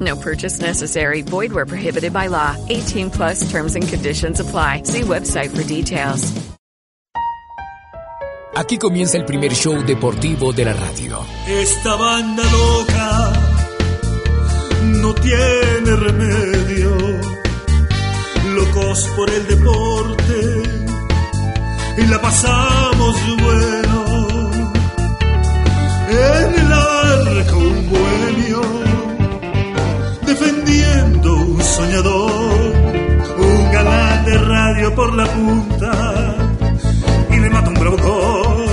No purchase necessary. Void where prohibited by law. 18 plus terms and conditions apply. See website for details. Aquí comienza el primer show deportivo de la radio. Esta banda loca no tiene remedio. Locos por el deporte y la pasamos bueno. En el arco un bohemio defendiendo un soñador, un galán de radio por la punta y le mata un bravo gol.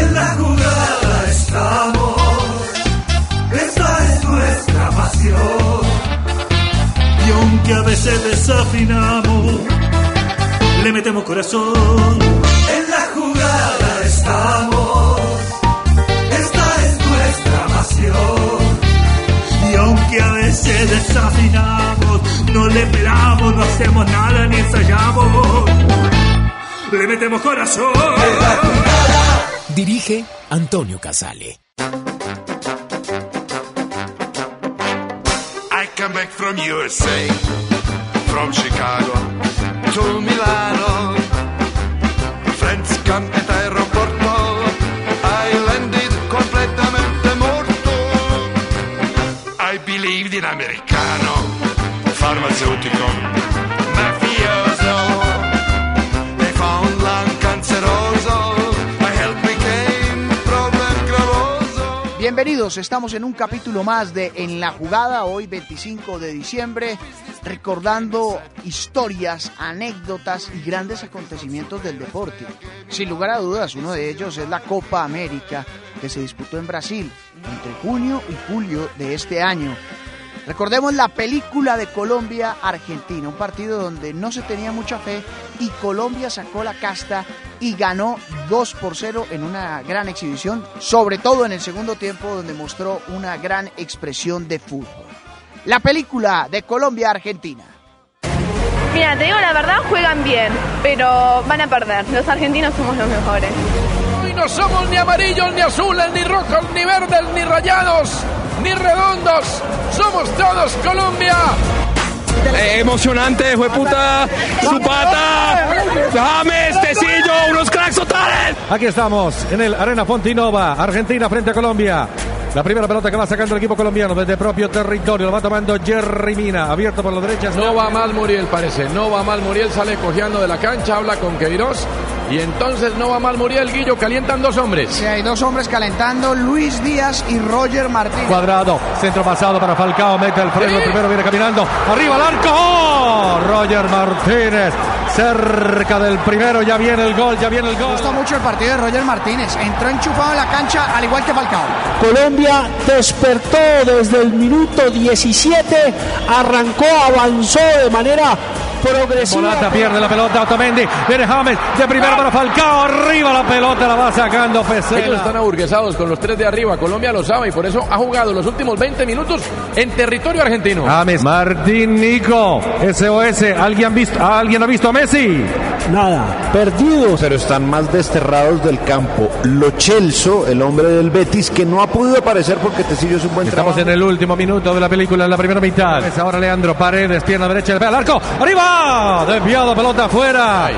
En la jugada estamos, esta es nuestra pasión. Y aunque a veces desafinamos, le metemos corazón. En la jugada estamos, esta es nuestra pasión. Y aunque a veces desafinamos, no le esperamos, no hacemos nada ni ensayamos. Le metemos corazón. Dirige Antonio Casale. I come back from USA, from Chicago to Milano. Friends come at americano, mafioso. They found canceroso. Bienvenidos, estamos en un capítulo más de En la jugada, hoy 25 de diciembre, recordando historias, anécdotas y grandes acontecimientos del deporte. Sin lugar a dudas, uno de ellos es la Copa América que se disputó en Brasil entre junio y julio de este año. Recordemos la película de Colombia-Argentina, un partido donde no se tenía mucha fe y Colombia sacó la casta y ganó 2 por 0 en una gran exhibición, sobre todo en el segundo tiempo donde mostró una gran expresión de fútbol. La película de Colombia-Argentina. Mira, te digo la verdad, juegan bien, pero van a perder. Los argentinos somos los mejores. Y no somos ni amarillos, ni azules, ni rojos, ni verdes, ni rayados, ni redondos. Somos todos Colombia. Eh, emocionante, fue puta, Zapata, James, Tecillo, unos cracks totales. Aquí estamos en el Arena Fontinova, Argentina frente a Colombia. La primera pelota que va sacando el equipo colombiano desde propio territorio, lo va tomando Jerry Mina, abierto por la derecha. No va mal Muriel, parece. No va mal Muriel, sale cojeando de la cancha, habla con Queiroz. Y entonces no va mal Muriel, Guillo, calientan dos hombres. Sí, hay dos hombres calentando, Luis Díaz y Roger Martínez. Cuadrado, centro pasado para Falcao, mete el freno, el primero viene caminando, arriba al arco, ¡Oh! Roger Martínez, cerca del primero, ya viene el gol, ya viene el gol. Me gusta mucho el partido de Roger Martínez, entró enchufado en la cancha al igual que Falcao. Colombia despertó desde el minuto 17, arrancó, avanzó de manera progresiva. Morata pierde la pelota, Otamendi, viene James, de primero para Falcao, arriba la pelota, la va sacando Pesela. Ellos están aburguesados con los tres de arriba, Colombia lo sabe y por eso ha jugado los últimos 20 minutos en territorio argentino. James, Martín Nico, SOS, ¿alguien, ha visto, ¿alguien ha visto a Messi? Nada, perdidos. Pero están más desterrados del campo. Lo Chelso, el hombre del Betis, que no ha podido aparecer porque Tecillo es un buen Estamos trabajo. en el último minuto de la película, en la primera mitad. Ahora Leandro Paredes, pierna derecha, le pega al arco, arriba, desviado, pelota afuera.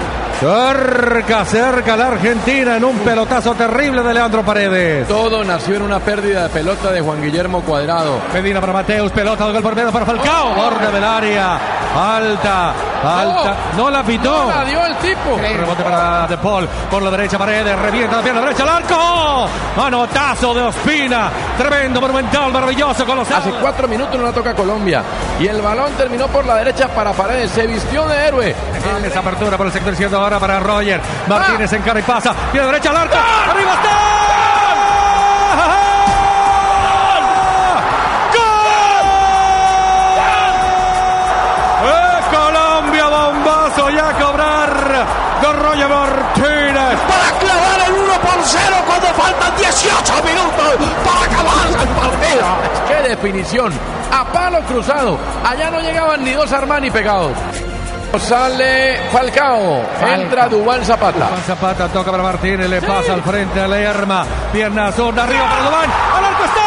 Cerca, cerca la Argentina en un pelotazo terrible de Leandro Paredes. Todo nació en una pérdida de pelota de Juan Guillermo Cuadrado. Medina para Mateus, pelota de gol por medio para Falcao, borde del área. Alta, alta. No, la pitó. No la dio el tipo. Rebote para De Paul. Por la derecha, Paredes. Revienta la pierna derecha al arco. Manotazo de Ospina. Tremendo, monumental, maravilloso, colosal. Hace cuatro minutos no la toca Colombia. Y el balón terminó por la derecha para Paredes. Se vistió de héroe. Esa apertura por el sector izquierdo ahora para Roger. Martínez en cara y pasa. Pie derecha al arco. ¡Arriba está! ¡Eh, Colombia, bombazo y a cobrar de Roger Martínez. Para clavar el 1 por 0 cuando faltan 18 minutos para acabar el partido. ¡Qué definición! A palo cruzado. Allá no llegaban ni dos Armani pegados. Sale Falcao. Entra Dubán Zapata. Dubán Zapata toca para Martínez, le pasa al frente a Lerma. Pierna zurda arriba para Dubán. ¡Al arco está!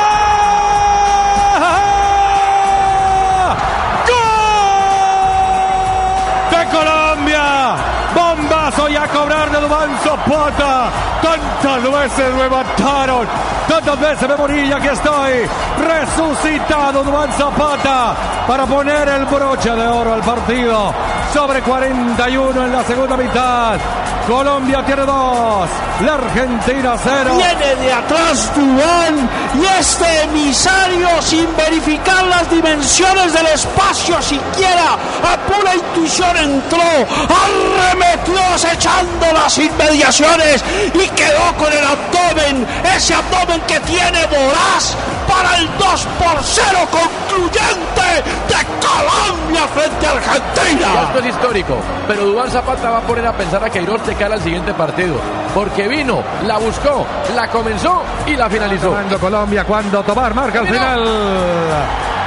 ¡Gol! ¡De Colombia! Bombazo y a cobrar de Dubán Zapata. Tantas veces me mataron. Tantas veces me morí y aquí estoy. Resucitado Dubán Zapata para poner el broche de oro al partido. Sobre 41 en la segunda mitad. Colombia tiene dos. La Argentina cero. Viene de atrás Dubán y este emisario sin verificar las dimensiones del espacio siquiera a pura intuición entró, arremetió acechando las inmediaciones y quedó con el abdomen, ese abdomen que tiene voraz para el 2 por 0 concluyente de Colombia frente a Argentina. Esto es histórico, pero Dubán Zapata va a poner a pensar a Queiroz de cara al siguiente partido, porque vino, la buscó, la comenzó y la finalizó. Cuando Colombia, cuando Tobar marca al final.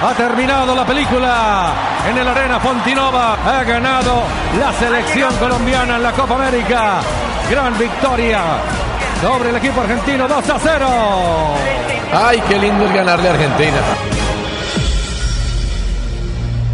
Ha terminado la película en el Arena Fontinova. Ha ganado la selección colombiana en la Copa América. Gran victoria sobre el equipo argentino 2 a 0. Ay, qué lindo es ganarle a Argentina.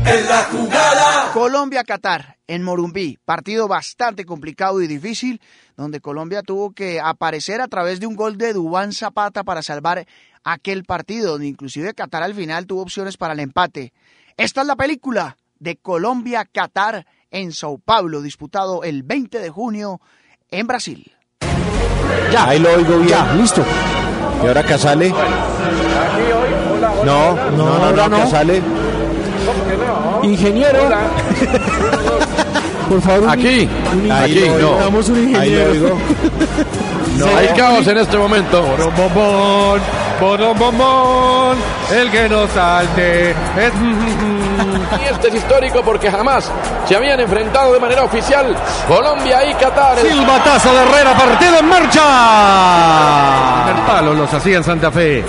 En la jugada. Colombia-Qatar en Morumbí. Partido bastante complicado y difícil, donde Colombia tuvo que aparecer a través de un gol de Dubán Zapata para salvar aquel partido, donde inclusive Qatar al final tuvo opciones para el empate. Esta es la película de Colombia-Qatar en Sao Paulo, disputado el 20 de junio en Brasil. Ya, ahí lo oigo bien. Ya, listo. ¿Y ahora Casale? No, no, no, no, no, Casale. Ingeniero. Por favor, aquí, un, aquí, no. Damos un ingeniero. Ahí no. Hay caos en este momento. Bombón, bombón, bombón, el que no salte es... Y este es histórico porque jamás se habían enfrentado de manera oficial Colombia y Qatar. Silbatazo de Herrera, partido en marcha. El palo los hacía en Santa Fe.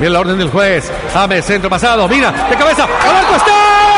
Bien la orden del juez. James, centro pasado. Mira, de cabeza. ¡Al arco está!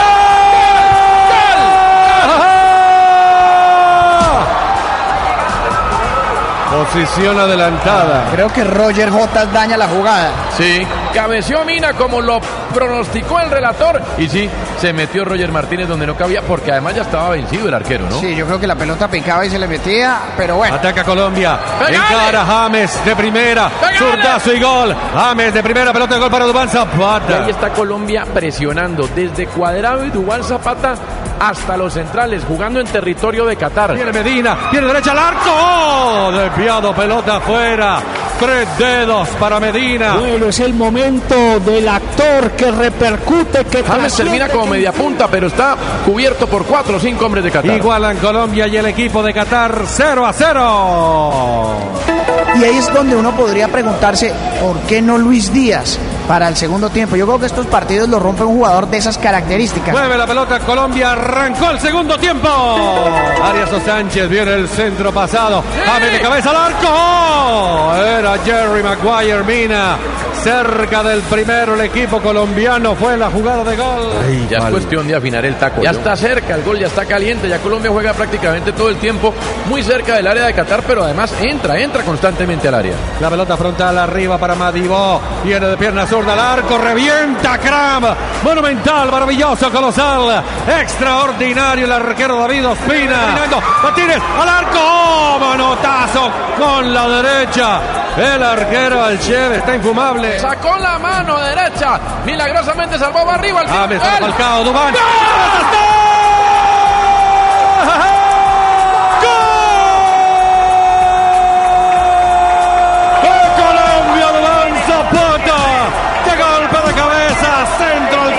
Posición adelantada. Creo que Roger J daña la jugada. Sí, cabeció Mina como lo pronosticó el relator. Y sí, se metió Roger Martínez donde no cabía porque además ya estaba vencido el arquero, ¿no? Sí, yo creo que la pelota picaba y se le metía, pero bueno. Ataca Colombia. Encara James de primera. Zurdazo y gol. James de primera, pelota de gol para Dubán Zapata. Y ahí está Colombia presionando desde Cuadrado y Dubán Zapata hasta los centrales, jugando en territorio de Qatar. Viene Medina, viene derecha al arco. ¡Oh! Desviado, pelota afuera. Tres dedos para Medina. Bueno, es el momento del actor que repercute, que James termina como media punta, pero está cubierto por cuatro o cinco hombres de Qatar. Igualan Colombia y el equipo de Qatar 0 a 0. Y ahí es donde uno podría preguntarse, ¿por qué no Luis Díaz para el segundo tiempo? Yo creo que estos partidos lo rompe un jugador de esas características. Mueve la pelota Colombia, arrancó el segundo tiempo. Arias o Sánchez viene el centro pasado. James de cabeza al arco. Era Jerry Maguire Mina. Cerca del primero el equipo colombiano fue la jugada de gol. Ay, ya es cuestión de afinar el taco. Ya ¿no? está cerca, el gol ya está caliente, ya Colombia juega prácticamente todo el tiempo muy cerca del área de Qatar, pero además entra, entra constantemente al área. La pelota frontal arriba para Madibó, viene de pierna zurda al arco, revienta Cram, monumental, maravilloso, colosal, extraordinario el arquero David Ospina. Martínez al arco, ¡Oh! manotazo con la derecha. El arquero Alchev está infumable. Sacó la mano derecha. Milagrosamente salvó arriba al Ah, me está ¡Gol! Falcao, Dubán.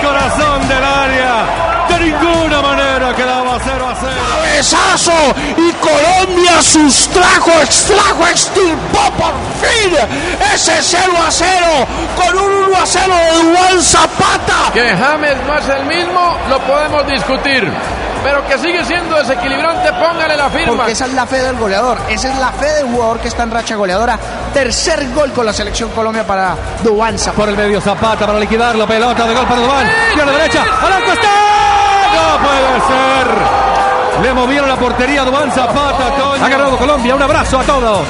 Corazón del área. De ninguna manera quedaba 0 a 0. cabezazo y Colombia sustrajo, extrajo, extirpó por fin ese 0 a 0 con un 1 a 0 de Duan Zapata. Que James no es el mismo, lo podemos discutir. Pero que sigue siendo desequilibrante, póngale la firma. Porque esa es la fe del goleador, esa es la fe del jugador que está en racha goleadora. Tercer gol con la selección Colombia para Duván Zapata. Por el medio Zapata para liquidarlo, pelota de gol para Dubán. Pierna derecha, al arco está. No puede ser. Le movieron la portería a Dubán Zapata. Toño. Ha ganado Colombia. Un abrazo a todos.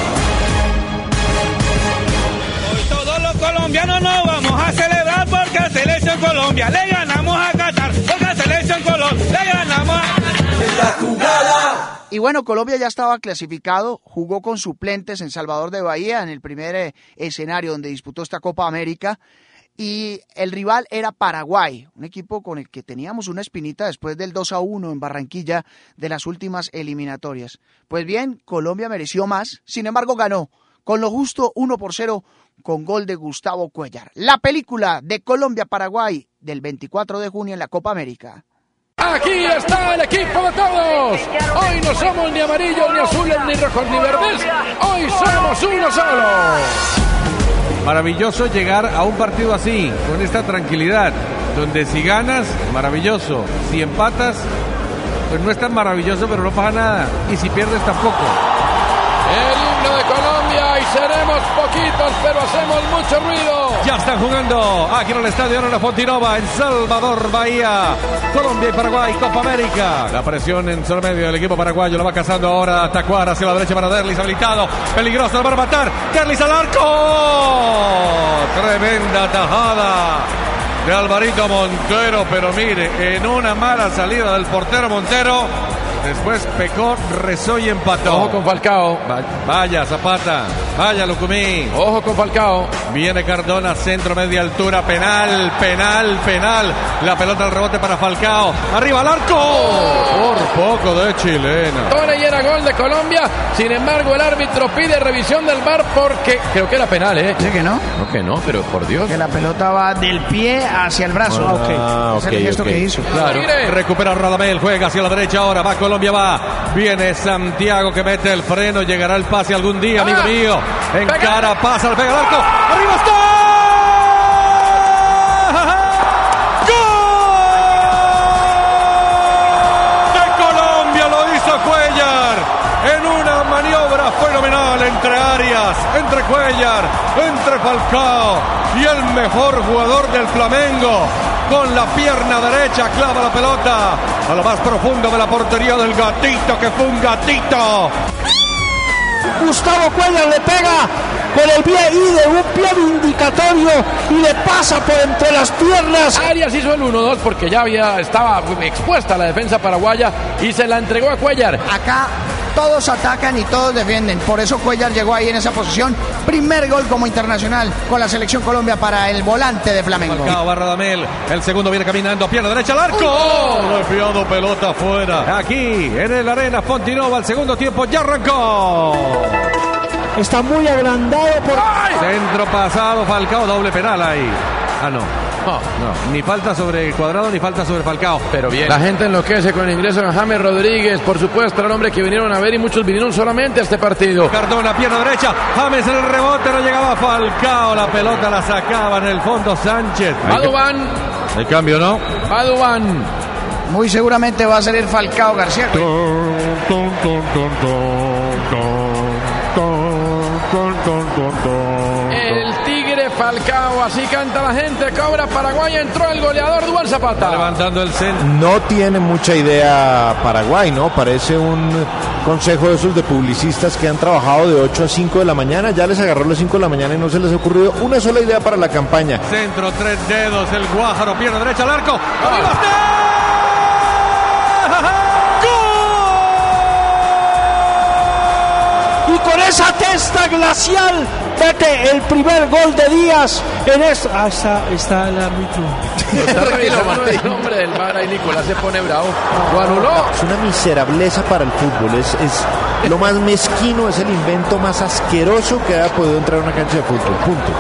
Todos los colombianos nos vamos a celebrar porque a Selección Colombia le ganamos a Qatar. Porque a Selección Colombia le ganamos a... Y bueno, Colombia ya estaba clasificado, jugó con suplentes en Salvador de Bahía en el primer eh, escenario donde disputó esta Copa América. Y el rival era Paraguay, un equipo con el que teníamos una espinita después del 2 a 1 en Barranquilla de las últimas eliminatorias. Pues bien, Colombia mereció más, sin embargo ganó, con lo justo 1 por 0 con gol de Gustavo Cuellar. La película de Colombia-Paraguay del 24 de junio en la Copa América. Aquí está el equipo de todos. Hoy no somos ni amarillos, ni azules, ni rojos, ni verdes. Hoy somos uno solo. Maravilloso llegar a un partido así, con esta tranquilidad, donde si ganas, maravilloso. Si empatas, pues no es tan maravilloso, pero no pasa nada. Y si pierdes tampoco. Seremos poquitos, pero hacemos mucho ruido. Ya están jugando aquí en el estadio Ana Fontinova en Salvador, Bahía. Colombia y Paraguay, Copa América. La presión en solo medio del equipo paraguayo lo va cazando ahora Tacuar hacia la derecha para Derlis habilitado. Peligroso, lo va a matar. Derlis al arco. Tremenda tajada de Alvarito Montero, pero mire, en una mala salida del portero Montero. Después pecó, rezó y empató. Ojo con Falcao. Vaya, Zapata. Vaya, Lucumí. Ojo con Falcao. Viene Cardona, centro, media altura, penal, penal, penal. La pelota al rebote para Falcao. Arriba al arco. Por poco de chilena. Tore y era gol de Colombia. Sin embargo, el árbitro pide revisión del bar porque creo que era penal, ¿eh? ¿Sí que no? No, que no, pero por Dios. Que la pelota va del pie hacia el brazo. Ah, Ese es el gesto ok. que hizo. Claro. Recupera Radamel, juega hacia la derecha ahora, va Colombia, va. Viene Santiago que mete el freno, llegará el pase algún día, amigo Ah. mío. En cara, pasa, le pega al arco. ¡Arriba está! ¡Gol! De Colombia lo hizo Cuellar en una maniobra fenomenal entre Arias, entre Cuellar, entre Falcao y el mejor jugador del Flamengo. Con la pierna derecha clava la pelota a lo más profundo de la portería del gatito, que fue un gatito. Gustavo Cuellar le pega con el pie y de un pie indicatorio y le pasa por entre las piernas. Arias hizo el 1-2 porque ya había, estaba expuesta la defensa paraguaya y se la entregó a Cuellar. Acá todos atacan y todos defienden. Por eso Cuellar llegó ahí en esa posición. Primer gol como internacional con la selección Colombia para el volante de Flamengo. Falcao va Radamel, el segundo viene caminando, pierna derecha al arco. ¡Oh! Desviado pelota afuera. Aquí en el Arena Fontinova, el segundo tiempo ya arrancó. Está muy agrandado por... Centro pasado, Falcao, doble penal ahí. Ah, no. No. No, ni falta sobre el cuadrado ni falta sobre Falcao. Pero bien. La gente enloquece con el ingreso de James Rodríguez, por supuesto, era el hombre que vinieron a ver y muchos vinieron solamente a este partido. Cardona, pierna derecha, James en el rebote, no llegaba Falcao, la pelota la sacaba en el fondo Sánchez. Paduan, El cambio, ¿no? Paduan. Muy seguramente va a ser el Falcao García. El Tigre Falcao, así canta la gente, cobra Paraguay, entró el goleador Dual Zapata. Levantando el centro. No tiene mucha idea Paraguay, ¿no? Parece un consejo de esos de publicistas que han trabajado de 8 a 5 de la mañana. Ya les agarró las 5 de la mañana y no se les ha ocurrido una sola idea para la campaña. Centro, tres dedos, el Guájaro, pierna derecha al arco. ¡Arriba Y con esa testa glacial mete el primer gol de Díaz en esto. Ah, está, está el árbitro. Está revisando el nombre del bar ahí Nicolás se pone bravo. Lo anuló. Es una miserableza para el fútbol. Es, es lo más mezquino, es el invento más asqueroso que haya podido entrar a una cancha de fútbol. Punto.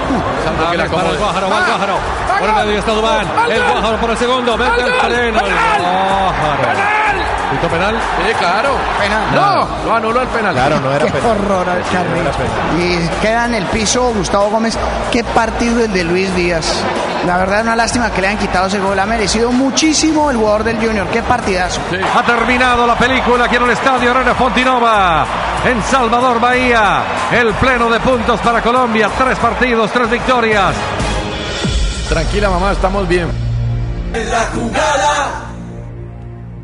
Salvo que la para el Guájaro, va el Guájaro. Por el medio está Dubán. El Guájaro por el segundo. Mete el freno. El Guájaro. ¿Pito penal? Sí, claro. Penal. No, lo anuló el penal. Claro, no era Qué penal. horror al no Carrillo. Y queda en el piso Gustavo Gómez. Qué partido el de Luis Díaz. La verdad, una lástima que le hayan quitado ese gol. Ha merecido muchísimo el jugador del Junior. Qué partidazo. Ha terminado la película aquí en el estadio Arena Fontinova. En Salvador Bahía. El pleno de puntos para Colombia. Tres partidos, tres victorias. Tranquila, mamá, estamos bien.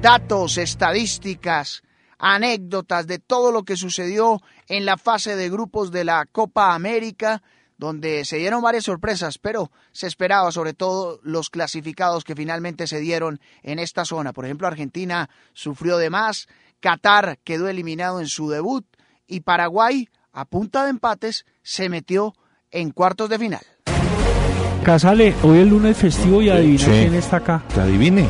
Datos, estadísticas, anécdotas de todo lo que sucedió en la fase de grupos de la Copa América, donde se dieron varias sorpresas, pero se esperaba sobre todo los clasificados que finalmente se dieron en esta zona. Por ejemplo, Argentina sufrió de más, Qatar quedó eliminado en su debut y Paraguay, a punta de empates, se metió en cuartos de final. Casale, hoy el lunes festivo y adivina Sí. quién está acá. Que adivine.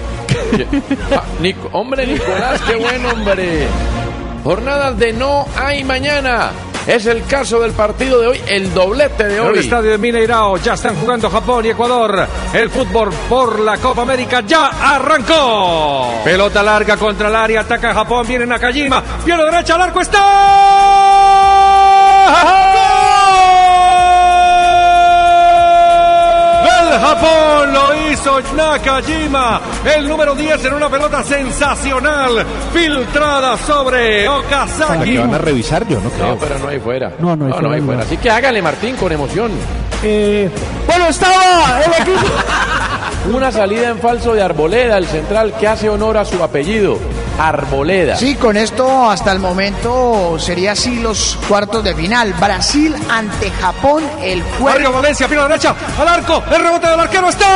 Ah, Nico- hombre, Nicolás, qué buen hombre. Jornadas de no hay mañana. Es el caso del partido de hoy, el doblete de En el hoy. estadio de Mineirao ya están jugando Japón y Ecuador. El fútbol por la Copa América ya arrancó. Pelota larga contra el área, ataca Japón, viene Nakajima, pierna derecha al arco, está. Japón lo hizo Nakajima, el número 10 en una pelota sensacional, filtrada sobre ¿Para Okazaki. que van a revisar? Yo no creo. No, pero no hay fuera. No, no hay fuera, no. Así que hágale, Martín, con emoción. Eh, bueno, estaba el equipo. Una salida en falso de Arboleda, el central, que hace honor a su apellido. Arboleda. Sí, con esto hasta el momento sería así los cuartos de final. Brasil ante Japón el jueves. Mario Valencia, pierna derecha, al arco, el rebote del arquero está.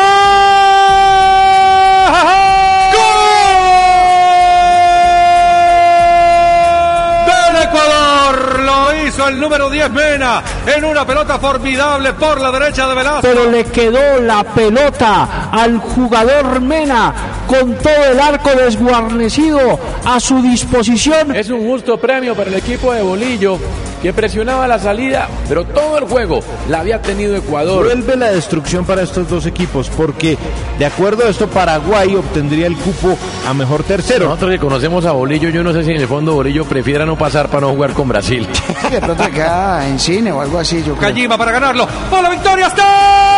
Lo hizo el número 10 Mena en una pelota formidable por la derecha de Velasco. Pero le quedó la pelota al jugador Mena con todo el arco desguarnecido a su disposición. Es un justo premio para el equipo de Bolillo, que presionaba la salida, pero todo el juego la había tenido Ecuador. Vuelve la destrucción para estos dos equipos, porque de acuerdo a esto, Paraguay obtendría el cupo a mejor tercero. Nosotros que conocemos a Bolillo, yo no sé si en el fondo Bolillo prefiera no pasar para no jugar con Brasil. De pronto queda en cine o algo así, yo creo. Kajima para ganarlo. ¡Por la victoria está!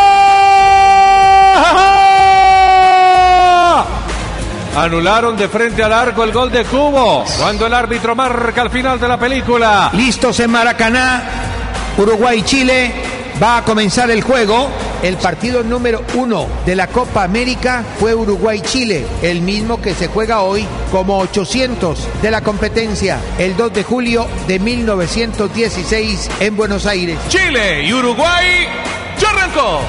Anularon de frente al arco el gol de Cubo. Cuando el árbitro marca al final de la película. Listos en Maracaná, Uruguay-Chile. Va a comenzar el juego. El partido número uno de la Copa América fue Uruguay-Chile, el mismo que se juega hoy como 800 de la competencia, el 2 de julio de 1916 en Buenos Aires. Chile y Uruguay ya arrancó.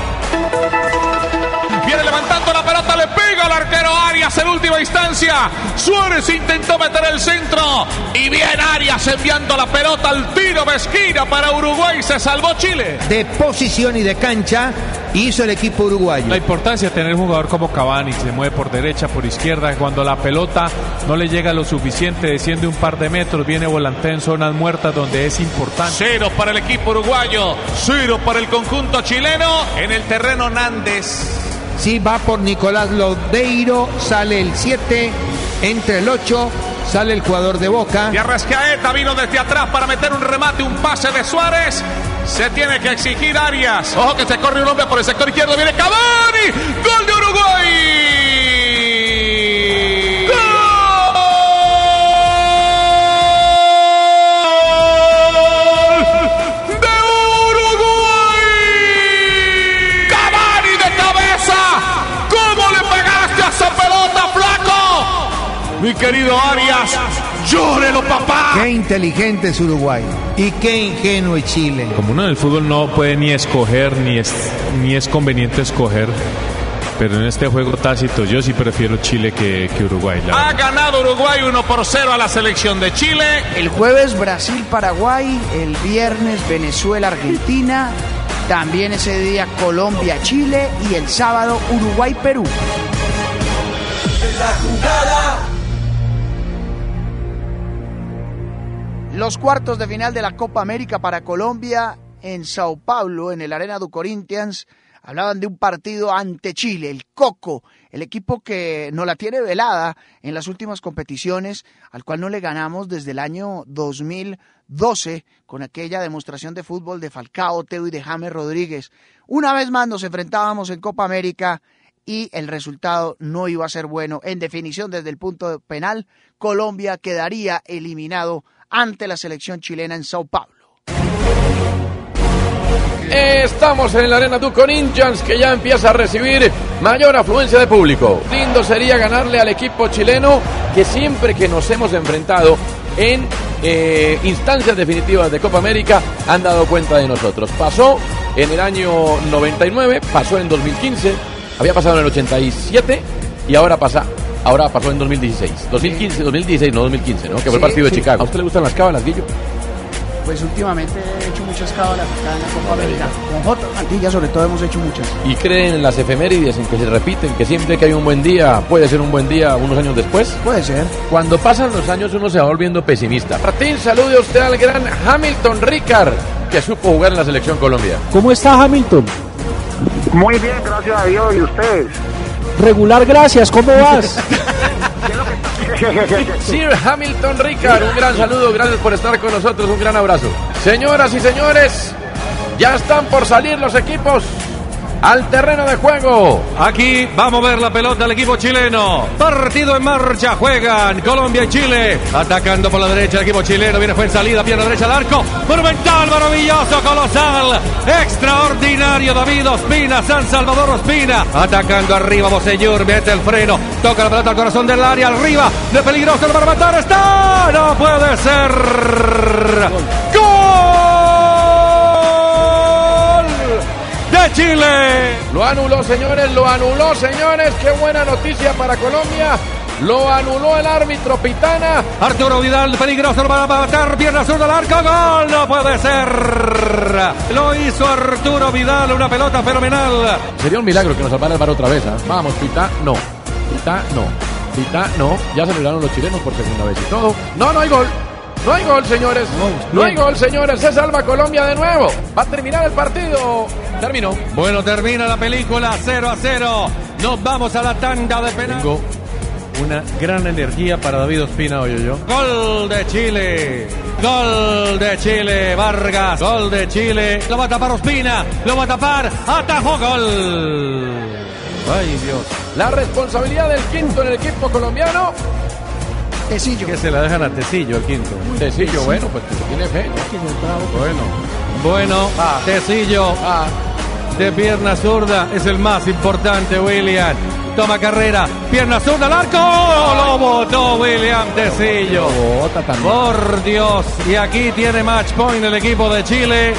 Viene levantando la pelota, le pega al arquero Arias en última instancia. Suárez intentó meter el centro y bien Arias enviando la pelota al tiro de esquina para Uruguay. Se salvó Chile. De posición y de cancha hizo el equipo uruguayo. La importancia de tener un jugador como Cavani, que se mueve por derecha, por izquierda, cuando la pelota no le llega lo suficiente, desciende un par de metros, viene volantea en zonas muertas donde es importante. Cero para el equipo uruguayo, cero para el conjunto chileno en el terreno Nández. Sí, va por Nicolás Lodeiro, sale el 7, entre el 8, sale el jugador de Boca. Y Arrascaeta vino desde atrás para meter un remate, un pase de Suárez. Se tiene que exigir Arias. Ojo que se corre un hombre por el sector izquierdo. Viene Cavani. Gol de Uruguay. Mi querido Arias, llórelo, papá. Qué inteligente es Uruguay y qué ingenuo es Chile. Como uno en el fútbol no puede ni escoger, ni es, ni es conveniente escoger. pero en este juego tácito yo sí prefiero Chile que, que Uruguay. la Ha ganado Uruguay 1 por 0 a la selección de Chile. El jueves Brasil-Paraguay, el viernes Venezuela-Argentina, también ese día Colombia-Chile y el sábado Uruguay-Perú. Los cuartos de final de la Copa América para Colombia en Sao Paulo, en el Arena do Corinthians, hablaban de un partido ante Chile, el Coco, el equipo que no la tiene velada en las últimas competiciones, al cual no le ganamos desde el año 2012 con aquella demostración de fútbol de Falcao, Teo y de James Rodríguez. Una vez más nos enfrentábamos en Copa América y el resultado no iba a ser bueno. En definición, desde el punto penal, Colombia quedaría eliminado ante la selección chilena en Sao Paulo. Estamos en la Arena du Corinthians que ya empieza a recibir mayor afluencia de público. Lindo sería ganarle al equipo chileno que siempre que nos hemos enfrentado en eh, instancias definitivas de Copa América han dado cuenta de nosotros. Pasó en el año 99, pasó en 2015, había pasado en el 87 y ahora pasa. Ahora pasó en 2016. 2015, 2016, no 2015, ¿no? Que fue el Sí, partido de sí. Chicago. ¿A usted le gustan las cábalas, Guillo? Pues últimamente he hecho muchas cábalas acá en la Copa América. Con J. Mantilla sobre todo hemos hecho muchas. y creen en las efemérides, en que se repiten, que siempre que hay un buen día puede ser un buen día unos años después. Puede ser. Cuando pasan los años uno se va volviendo pesimista. Martín, salude usted al gran Hamilton Ricard, que supo jugar en la selección Colombia. ¿Cómo está Hamilton? Muy bien, gracias a Dios. ¿Y ustedes? Regular, gracias. ¿Cómo vas? Sir Hamilton Ricard, un gran saludo, gracias por estar con nosotros, un gran abrazo. Señoras y señores, ya están por salir los equipos al terreno de juego. Aquí vamos a ver la pelota del equipo chileno. Partido en marcha. Juegan Colombia y Chile. Atacando por la derecha el equipo chileno. Viene fue en salida. Pierna derecha al arco. Monumental, maravilloso, colosal. Extraordinario David Ospina. San Salvador Ospina. Atacando arriba. Bosellur. Mete el freno. Toca la pelota al corazón del área. Arriba. De peligroso para matar. Está. No puede ser. Chile. Lo anuló, señores, lo anuló, señores. Qué buena noticia para Colombia. Lo anuló el árbitro Pitana. Arturo Vidal, peligroso para matar, pierna zurda al arco, gol, no puede ser. Lo hizo Arturo Vidal, una pelota fenomenal. Sería un milagro que nos salvara el bar otra vez. ¿ah? Vamos, Pita, no. Pita, no. Pita, no. Ya celebraron los chilenos por segunda vez y todo. No, no hay gol. No hay gol, señores. No hay gol, señores. Se salva Colombia de nuevo. Va a terminar el partido. Terminó. Bueno, termina la película 0 a 0. Nos vamos a la tanda de penal. Tengo una gran energía para David Ospina, oye yo. Gol de Chile. Gol de Chile. Vargas. Gol de Chile. Lo va a tapar Ospina. Lo va a tapar. Atajó gol. Ay, Dios. La responsabilidad del quinto en el equipo colombiano. Tecillo. Que se la dejan a Tecillo el quinto. Tecillo, bueno, pues tiene fe. Bueno. Bueno, Tecillo de pierna zurda es el más importante, William. Toma carrera, pierna zurda al arco. Lo botó William Tecillo. Por Dios. Y aquí tiene match point el equipo de Chile.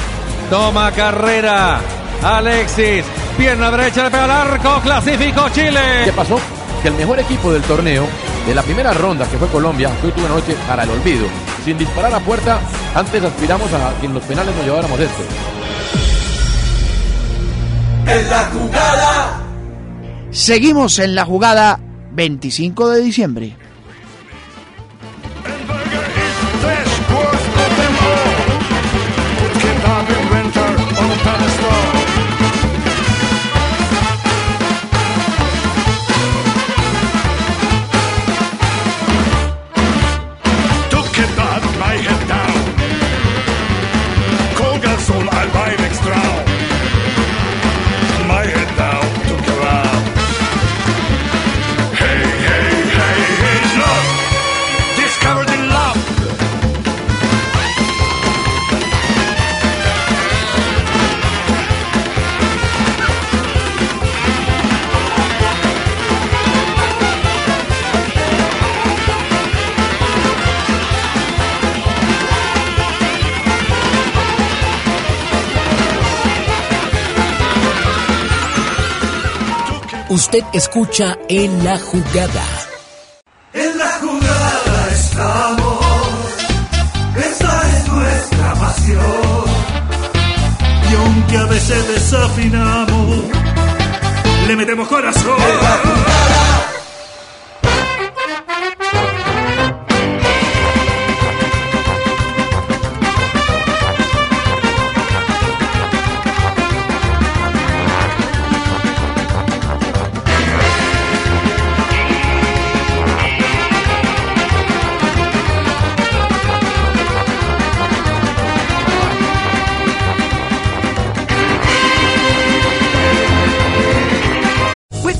Toma carrera. Alexis, pierna derecha le pega al arco. Clasificó Chile. ¿Qué pasó? Que el mejor equipo del torneo, de la primera ronda que fue Colombia, que hoy tuvo una noche para el olvido, sin disparar a puerta, antes aspiramos a que en los penales nos lleváramos esto. En la jugada. Seguimos en la jugada 25 de diciembre. Usted escucha en la jugada. En la jugada estamos, esa es nuestra pasión. Y aunque a veces desafinamos, le metemos corazón. En la jugada.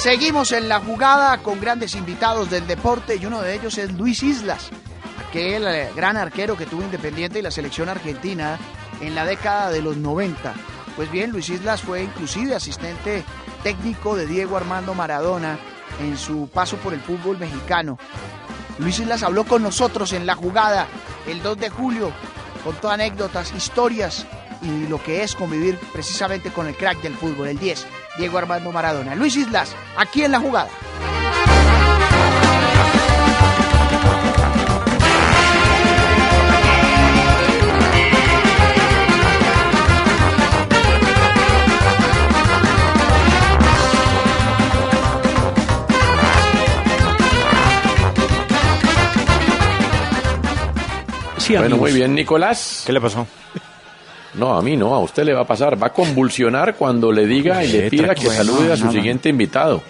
Seguimos en la jugada con grandes invitados del deporte y uno de ellos es Luis Islas, aquel eh, gran arquero que tuvo Independiente y la selección argentina en la década de los 90. Pues bien, Luis Islas fue inclusive asistente técnico de Diego Armando Maradona en su paso por el fútbol mexicano. Luis Islas habló con nosotros en la jugada el 2 de julio, contó anécdotas, historias y lo que es convivir precisamente con el crack del fútbol, el 10, Diego Armando Maradona. Luis Islas, aquí en la jugada. bueno, muy bien, Nicolás. ¿Qué le pasó? No, a mí no, a usted le va a pasar. Va a convulsionar cuando le diga y le pida que salude a su siguiente invitado.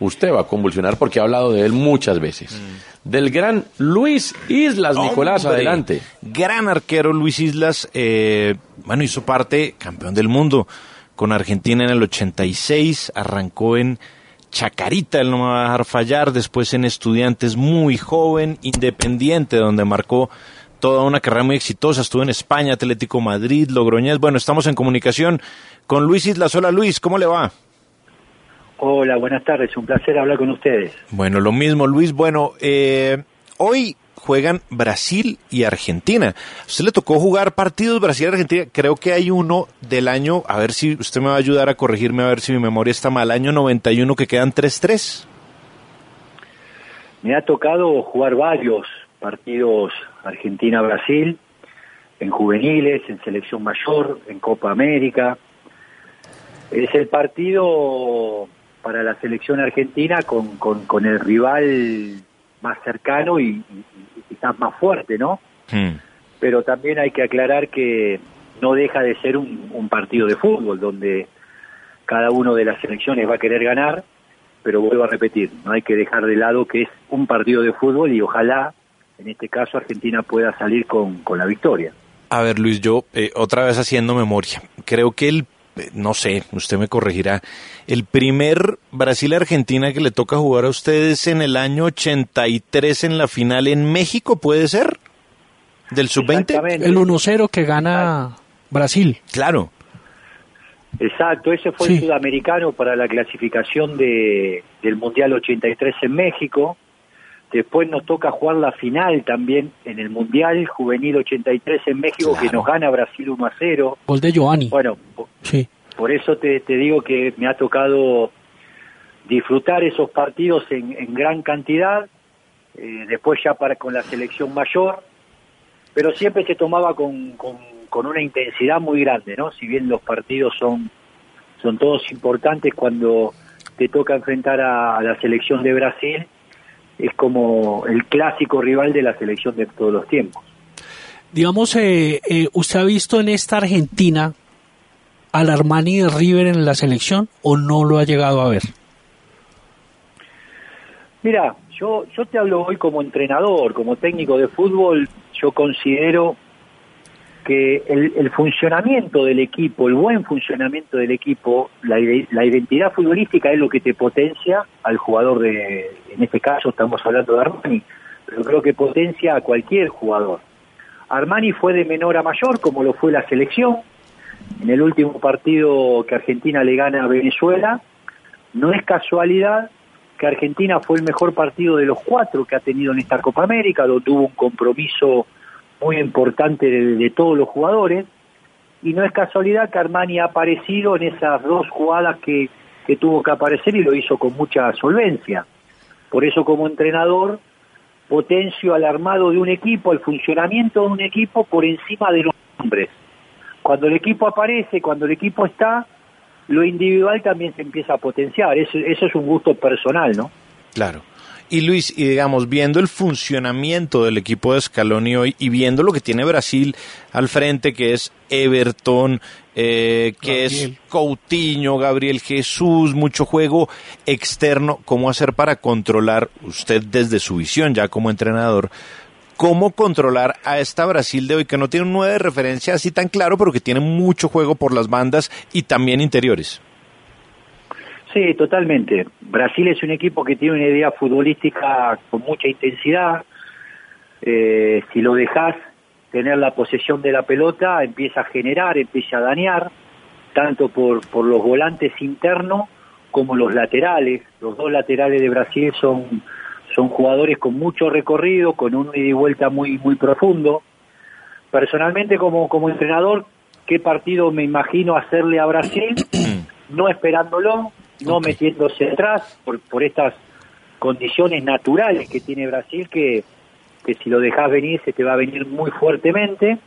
Usted va a convulsionar porque ha hablado de él muchas veces. Del gran Luis Islas, Nicolás, Hombre, adelante. Gran arquero Luis Islas, eh, bueno, hizo parte, campeón del mundo, con Argentina en el 86, arrancó en Chacarita, él no me va a dejar fallar, después en Estudiantes muy joven, independiente, donde marcó toda una carrera muy exitosa, estuvo en España, Atlético Madrid, Logroñés, bueno, estamos en comunicación con Luis Islas. Hola Luis, ¿cómo le va? Hola, buenas tardes, un placer hablar con ustedes. Bueno, lo mismo, Luis. Bueno, eh, hoy juegan Brasil y Argentina. A usted le tocó jugar partidos Brasil y Argentina. Creo que hay uno del año, a ver si usted me va a ayudar a corregirme, a ver si mi memoria está mal, año 91 que quedan 3-3. Me ha tocado jugar varios partidos Argentina-Brasil, en juveniles, en selección mayor, en Copa América. Es el partido para la selección argentina con, con, con el rival más cercano y, y- y quizás más fuerte, ¿no? Pero también hay que aclarar que no deja de ser un, un partido de fútbol donde cada uno de las selecciones va a querer ganar, pero vuelvo a repetir, no hay que dejar de lado que es un partido de fútbol y ojalá, en este caso, Argentina pueda salir con, con la victoria. A ver, Luis, yo eh, otra vez haciendo memoria. Creo que el, eh, no sé, usted me corregirá, el primer Brasil-Argentina que le toca jugar a ustedes en el año 83 en la final en México, ¿puede ser? ¿Del sub-20? El 1-0 que gana Brasil. Claro. Exacto, ese fue Sí. el sudamericano para la clasificación de, del Mundial 83 en México. Después nos toca jugar la final también en el Mundial Juvenil 83 en México, que nos gana Brasil 1 a 0. Gol de Giovanni. Bueno, Sí. por eso te, te digo que me ha tocado disfrutar esos partidos en, en gran cantidad, eh, después ya para con la selección mayor, pero siempre se tomaba con, con, con una intensidad muy grande, ¿no? Si bien los partidos son, son todos importantes cuando te toca enfrentar a, a la selección de Brasil, es como el clásico rival de la selección de todos los tiempos. Digamos, eh, eh, ¿usted ha visto en esta Argentina al Armani de River en la selección o no lo ha llegado a ver? Mira, yo, yo te hablo hoy como entrenador, como técnico de fútbol, yo considero que el, el funcionamiento del equipo, el buen funcionamiento del equipo, la, la identidad futbolística es lo que te potencia al jugador de, en este caso estamos hablando de Armani, pero creo que potencia a cualquier jugador. Armani fue de menor a mayor, como lo fue la selección. En el último partido que Argentina le gana a Venezuela, no es casualidad que Argentina fue el mejor partido de los cuatro que ha tenido en esta Copa América, donde tuvo un compromiso muy importante de, todos los jugadores, y no es casualidad que Armani ha aparecido en esas dos jugadas que, que tuvo que aparecer y lo hizo con mucha solvencia. Por eso como entrenador potencio al armado de un equipo, al funcionamiento de un equipo por encima de los hombres. Cuando el equipo aparece, cuando el equipo está, lo individual también se empieza a potenciar. Eso, eso es un gusto personal, ¿no? Claro. Y Luis, y digamos, viendo el funcionamiento del equipo de Scaloni hoy y viendo lo que tiene Brasil al frente, que es Everton, eh, que es Coutinho, Gabriel Jesús, mucho juego externo, ¿cómo hacer para controlar, usted desde su visión ya como entrenador, cómo controlar a esta Brasil de hoy que no tiene un 9 de referencia así tan claro, pero que tiene mucho juego por las bandas y también interiores? Sí, totalmente. Brasil es un equipo que tiene una idea futbolística con mucha intensidad. Eh, si lo dejas tener la posesión de la pelota, empieza a generar, empieza a dañar, tanto por, por los volantes internos como los laterales. Los dos laterales de Brasil son, son jugadores con mucho recorrido, con un ida y vuelta muy, muy profundo. Personalmente, como, como entrenador, ¿qué partido me imagino hacerle a Brasil? no esperándolo, no metiéndose atrás por, por estas condiciones naturales que tiene Brasil que, que si lo dejas venir se te va a venir muy fuertemente.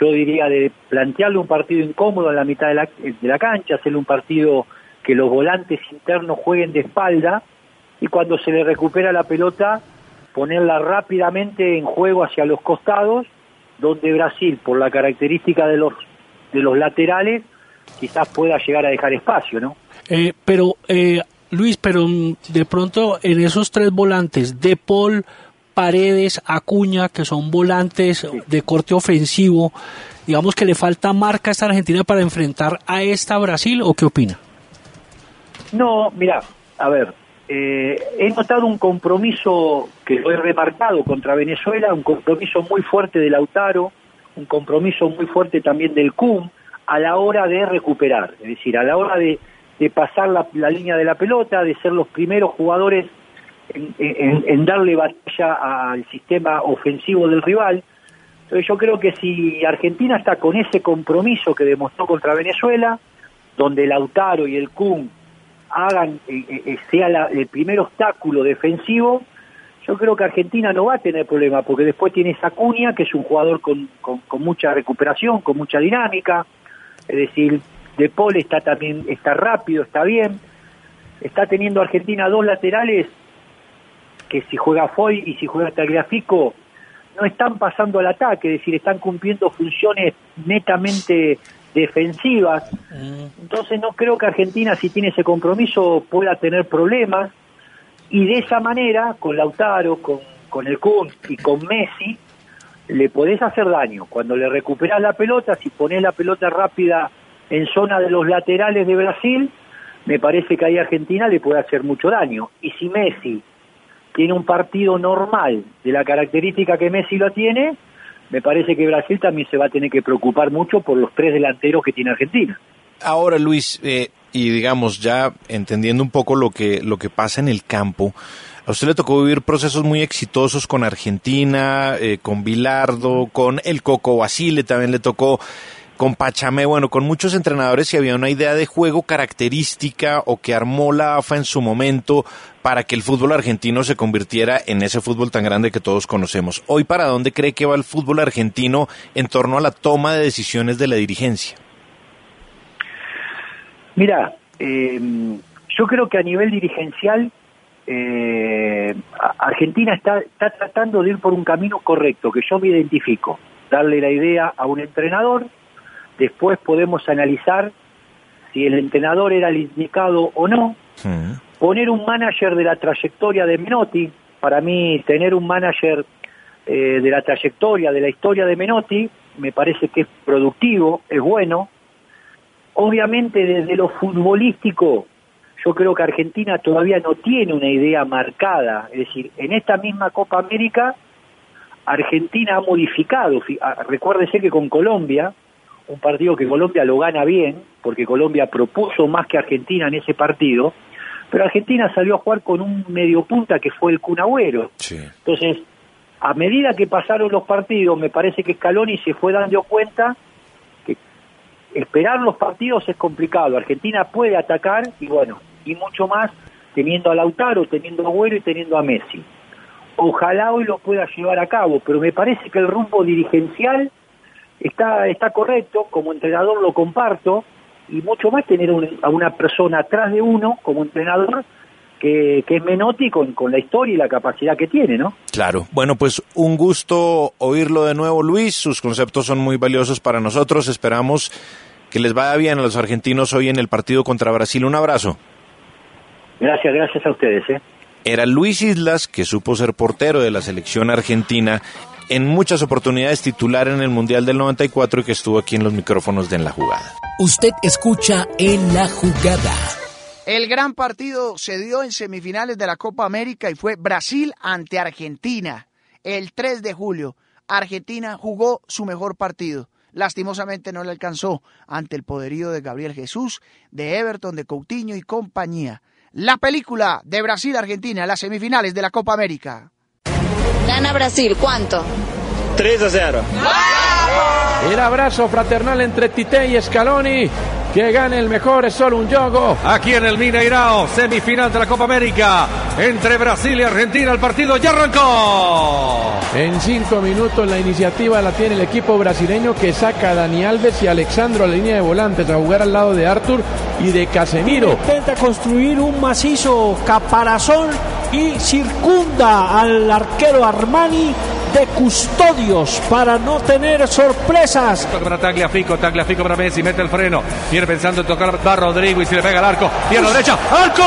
Yo diría de plantearle un partido incómodo en la mitad de la, de la cancha, hacerle un partido que los volantes internos jueguen de espalda y cuando se le recupera la pelota ponerla rápidamente en juego hacia los costados, donde Brasil, por la característica de los, de los laterales, quizás pueda llegar a dejar espacio, ¿no? Eh, pero, eh, Luis, pero mm, de pronto en esos tres volantes, De Paul, Paredes, Acuña, que son volantes de corte ofensivo, digamos que le falta marca a esta Argentina para enfrentar a esta Brasil, ¿o qué opina? No, mira, a ver, eh, he notado un compromiso que lo he remarcado contra Venezuela, un compromiso muy fuerte de Lautaro, un compromiso muy fuerte también del CUM a la hora de recuperar, es decir, a la hora de, pasar la, línea de la pelota, de ser los primeros jugadores en, darle batalla al sistema ofensivo del rival. Entonces yo creo que si Argentina está con ese compromiso que demostró contra Venezuela, donde Lautaro y el Kun hagan, eh, eh, sea la- el primer obstáculo defensivo, yo creo que Argentina no va a tener problema, porque después tiene Sacuña, que es un jugador con- con mucha recuperación, con mucha dinámica, es decir, De Paul está también, está rápido, está bien, está teniendo Argentina dos laterales que si juega Foy y si juega Tagliafico no están pasando al ataque, es decir, están cumpliendo funciones netamente defensivas. Entonces no creo que Argentina, si tiene ese compromiso, pueda tener problemas. Y de esa manera, con Lautaro, con, con el Kun y con Messi, le podés hacer daño. Cuando le recuperás la pelota, si ponés la pelota rápida en zona de los laterales de Brasil, me parece que ahí Argentina le puede hacer mucho daño. Y si Messi tiene un partido normal de la característica que Messi lo tiene, me parece que Brasil también se va a tener que preocupar mucho por los tres delanteros que tiene Argentina. Ahora, Luis, eh, y digamos, ya entendiendo un poco lo que, lo que pasa en el campo, a usted le tocó vivir procesos muy exitosos con Argentina, eh, con Bilardo, con el Coco Basile, también le tocó con Pachame, bueno, con muchos entrenadores y había una idea de juego característica o que armó la AFA en su momento para que el fútbol argentino se convirtiera en ese fútbol tan grande que todos conocemos. Hoy, ¿para dónde cree que va el fútbol argentino en torno a la toma de decisiones de la dirigencia? Mira, eh, yo creo que a nivel dirigencial eh, Argentina está, está tratando de ir por un camino correcto, que yo me identifico, darle la idea a un entrenador, después podemos analizar si el entrenador era el indicado o no, poner un manager de la trayectoria de Menotti, para mí tener un manager eh, de la trayectoria, de la historia de Menotti, me parece que es productivo, es bueno. Obviamente desde lo futbolístico, yo creo que Argentina todavía no tiene una idea marcada, es decir, en esta misma Copa América, Argentina ha modificado, ah, recuérdese que con Colombia, un partido que Colombia lo gana bien, porque Colombia propuso más que Argentina en ese partido, pero Argentina salió a jugar con un mediopunta que fue el Cunagüero. Entonces, a medida que pasaron los partidos, me parece que Scaloni se fue dando cuenta que esperar los partidos es complicado. Argentina puede atacar y bueno, y mucho más teniendo a Lautaro, teniendo a Agüero y teniendo a Messi. Ojalá hoy lo pueda llevar a cabo, pero me parece que el rumbo dirigencial está, está correcto, como entrenador lo comparto, y mucho más tener a una persona atrás de uno como entrenador que, que es Menotti con, con la historia y la capacidad que tiene, ¿no? Claro. Bueno, pues un gusto oírlo de nuevo, Luis. Sus conceptos son muy valiosos para nosotros. Esperamos que les vaya bien a los argentinos hoy en el partido contra Brasil. Un abrazo. Gracias, gracias a ustedes. ¿eh? Era Luis Islas, que supo ser portero de la selección argentina en muchas oportunidades titular en el Mundial del 94 y que estuvo aquí en los micrófonos de En la Jugada. Usted escucha En la Jugada. El gran partido se dio en semifinales de la Copa América y fue Brasil ante Argentina. El 3 de julio, Argentina jugó su mejor partido. Lastimosamente no le alcanzó ante el poderío de Gabriel Jesús, de Everton, de Coutinho y compañía la película de Brasil-Argentina, las semifinales de la Copa América. Gana Brasil, ¿cuánto? 3 a 0. El abrazo fraternal entre Tite y Scaloni. Que gane el mejor es solo un yogo. Aquí en el Mineirao, semifinal de la Copa América. Entre Brasil y Argentina, el partido ya arrancó. En cinco minutos la iniciativa la tiene el equipo brasileño que saca a Dani Alves y Alexandro a la línea de volantes a jugar al lado de Arthur y de Casemiro. Intenta construir un macizo caparazón y circunda al arquero Armani de custodios para no tener sorpresas. Para Tagliafico, Tagliafico para Messi, mete el freno. Viene pensando en tocar a Rodrigo y se le pega al arco. Pierna derecha, arco,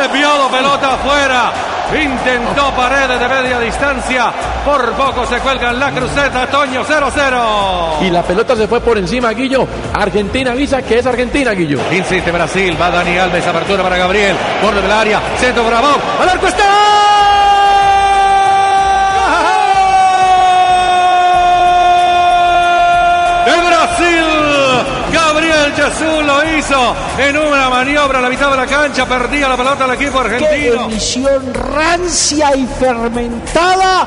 desviado, pelota afuera. Intentó paredes de media distancia. Por poco se cuelga en la cruceta. Toño 0-0. Y la pelota se fue por encima, Guillo. Argentina avisa que es Argentina, Guillo. Insiste Brasil. Va Dani Alves. Apertura para Gabriel. Borde del área. Centro para Bob. Al arco está. Brasil. Gabriel Jesús lo hizo en una maniobra a la mitad de la cancha. Perdía la pelota el equipo argentino. Qué rancia y fermentada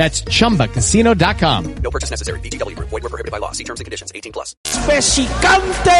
That's chumbacasino.com. No purchase necessary. BGW. Void were prohibited by law. See terms and conditions. 18 plus. Espesicante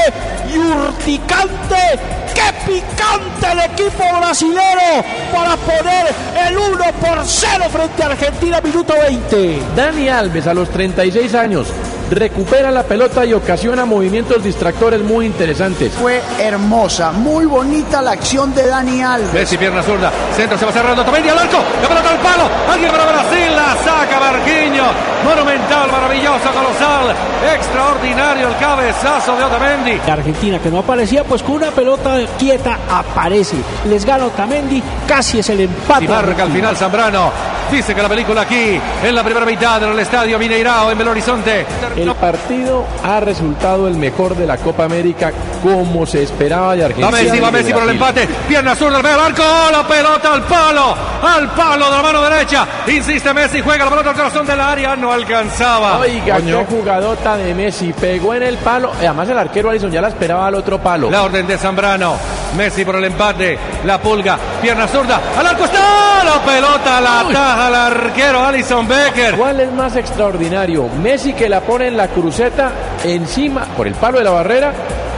y urticante. ¡Qué picante el equipo brasilero para poner el 1 por 0 frente a Argentina, minuto 20! Dani Alves a los 36 años recupera la pelota y ocasiona movimientos distractores muy interesantes. Fue hermosa, muy bonita la acción de Dani Alves. Messi, pierna zurda, centro se va cerrando, Otamendi al arco, la pelota al palo, alguien para Brasil, la saca Marquinhos, monumental, maravilloso, colosal, extraordinario el cabezazo de Otamendi. Argentina que no aparecía, pues con una pelota quieta aparece. Les gana Otamendi, casi es el empate. Y marca al final Zambrano. Dice que la película aquí, en la primera mitad del estadio Mineirao, en Belo Horizonte. El partido ha resultado el mejor de la Copa América como se esperaba de Argentina. Va Messi, va Messi por el empate. Pierna zurda, el al arco, la pelota al palo, al palo de la mano derecha. Insiste Messi, juega la pelota al corazón del área, no alcanzaba. Oiga, qué jugadota de Messi, pegó en el palo. Además el arquero Alison ya la esperaba al otro palo. La orden de Zambrano. Messi por el empate, la pulga, pierna zurda, al arco está, la pelota la ataja al arquero Alison Becker. ¿Cuál es más extraordinario? Messi que la pone en la cruceta encima por el palo de la barrera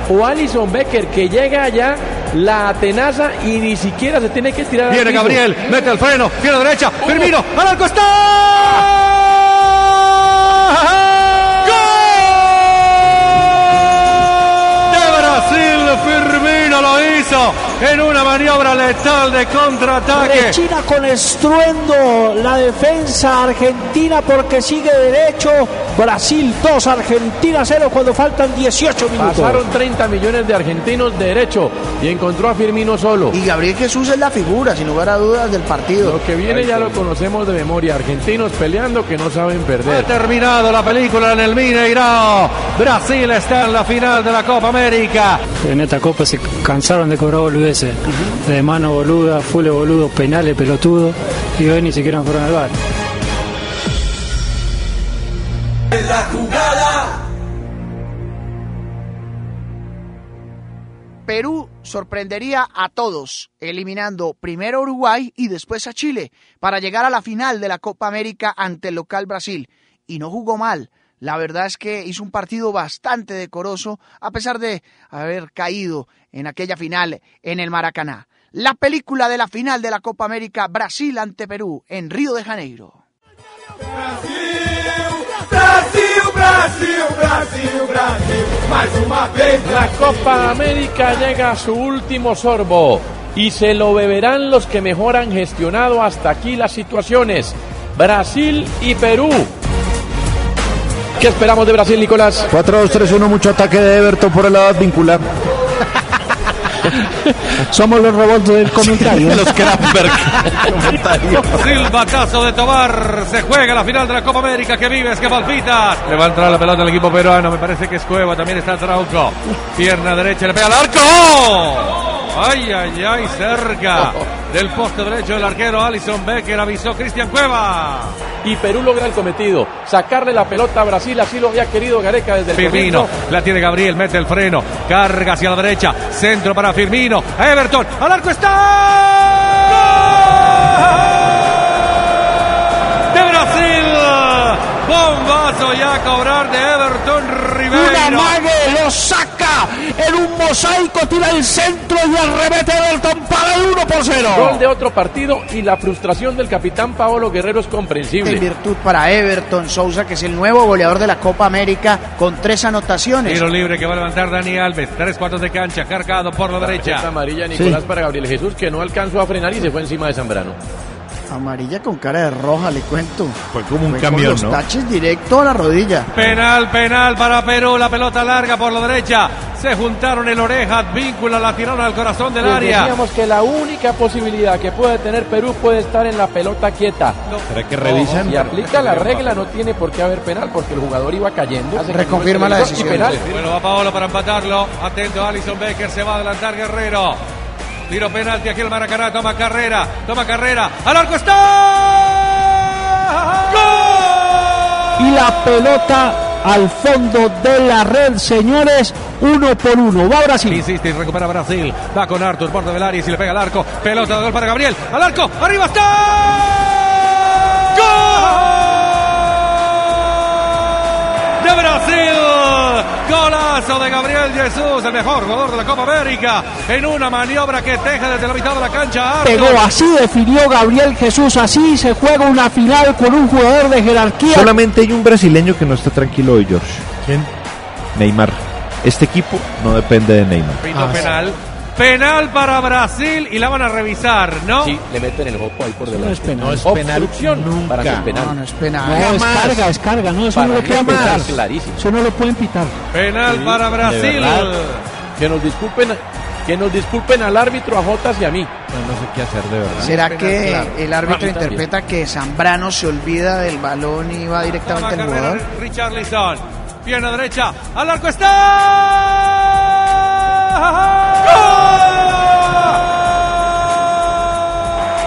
o Alison Becker que llega allá, la atenaza y ni siquiera se tiene que tirar. Viene Gabriel, mete el freno, pierna derecha, Firmino, al arco está. Firmino lo hizo en una maniobra letal de contraataque. China con estruendo la defensa argentina porque sigue derecho. Brasil 2, Argentina 0 cuando faltan 18 minutos. Pasaron 30 millones de argentinos derecho y encontró a Firmino solo. Y Gabriel Jesús es la figura, sin lugar a dudas, del partido. Lo que viene ya lo conocemos de memoria. Argentinos peleando que no saben perder. Ha terminado la película en el Mineirao. Brasil está en la final de la Copa América. En esta Copa se cansaron de cobrar boludeces. De mano boluda, full boludo, penales, pelotudo. Y hoy ni siquiera fueron al bar. La jugada. Perú sorprendería a todos, eliminando primero a Uruguay y después a Chile, para llegar a la final de la Copa América ante el local Brasil. Y no jugó mal. La verdad es que hizo un partido bastante decoroso, a pesar de haber caído en aquella final en el Maracaná. La película de la final de la Copa América Brasil ante Perú en Río de Janeiro. Brasil, Brasil, Brasil, Brasil, más una vez. La Copa América llega a su último sorbo y se lo beberán los que mejor han gestionado hasta aquí las situaciones. Brasil y Perú. ¿Qué esperamos de Brasil, Nicolás? 4-2-3-1, mucho ataque de Everton por el lado vincular. Somos los robots del comentario. los Kraftwerk. Silbatazo de Tobar. Se juega la final de la Copa América. Que vives, que palpitas. Le va a entrar la pelota al equipo peruano. Me parece que es Cueva. También está Trauco. Pierna derecha. Le pega al arco. Ay, ay, ay, cerca del poste derecho del arquero Alison Becker. Avisó Cristian Cueva. Y Perú logra el cometido. Sacarle la pelota a Brasil. Así lo había querido Gareca desde el Firmino. La tiene Gabriel. Mete el freno. Carga hacia la derecha. Centro para Firmino. Everton. Al arco está. Bombazo ya a cobrar de Everton Ribeiro. Una mague lo saca en un mosaico, tira el centro y arremete Everton para el 1 por 0. Gol de otro partido y la frustración del capitán Paolo Guerrero es comprensible. En virtud para Everton Sousa, que es el nuevo goleador de la Copa América con tres anotaciones. Tiro libre que va a levantar Dani Alves. Tres cuartos de cancha, cargado por la derecha. Esta amarilla Nicolás sí. para Gabriel Jesús, que no alcanzó a frenar y se fue encima de Zambrano. Amarilla con cara de roja, le cuento. Fue como un Fue camión, con los ¿no? taches directo a la rodilla. Penal, penal para Perú. La pelota larga por la derecha. Se juntaron el oreja, víncula, la tiraron al corazón del Pues área. Decíamos que la única posibilidad que puede tener Perú puede estar en la pelota quieta. ¿Será que revisan? Si aplica la regla no tiene por qué haber penal porque el jugador iba cayendo. Reconfirma no la y decisión. penal. Bueno, va Paolo para empatarlo. Atento, Alison Becker. Se va a adelantar Guerrero. Tiro penalti aquí el Maracaná. Toma carrera. Toma carrera. Al arco está. ¡Gol! Y la pelota al fondo de la red, señores. Uno por uno. Va Brasil. Insiste y recupera Brasil. Va con Arthur, borde del área y si le pega al arco. Pelota de gol para Gabriel. Al arco. Arriba está. ¡Gol! De Brasil. Golazo de Gabriel Jesús, el mejor jugador de la Copa América, en una maniobra que teja desde la mitad de la cancha. Pegó, así definió Gabriel Jesús, así se juega una final con un jugador de jerarquía. Solamente hay un brasileño que no está tranquilo hoy, George. ¿Quién? Neymar. Este equipo no depende de Neymar. Pito penal. Penal para Brasil y la van a revisar, ¿no? Sí, le meten el ojo ahí por delante. No es penal. No es penal. Para mí es penal. No, no es penal. No, es carga, es carga, no, eso Para no lo pueden pitar. clarísimo. Eso no lo pueden pitar. Penal Sí, para Brasil. Que nos disculpen, que nos disculpen al árbitro, a Jotas y a mí. No, no sé qué hacer de verdad. ¿Será Penal, que claro. el árbitro también. interpreta que Zambrano se olvida del balón y va directamente al jugador? Richarlison. Pierna derecha. Al arco está. ¡Gol!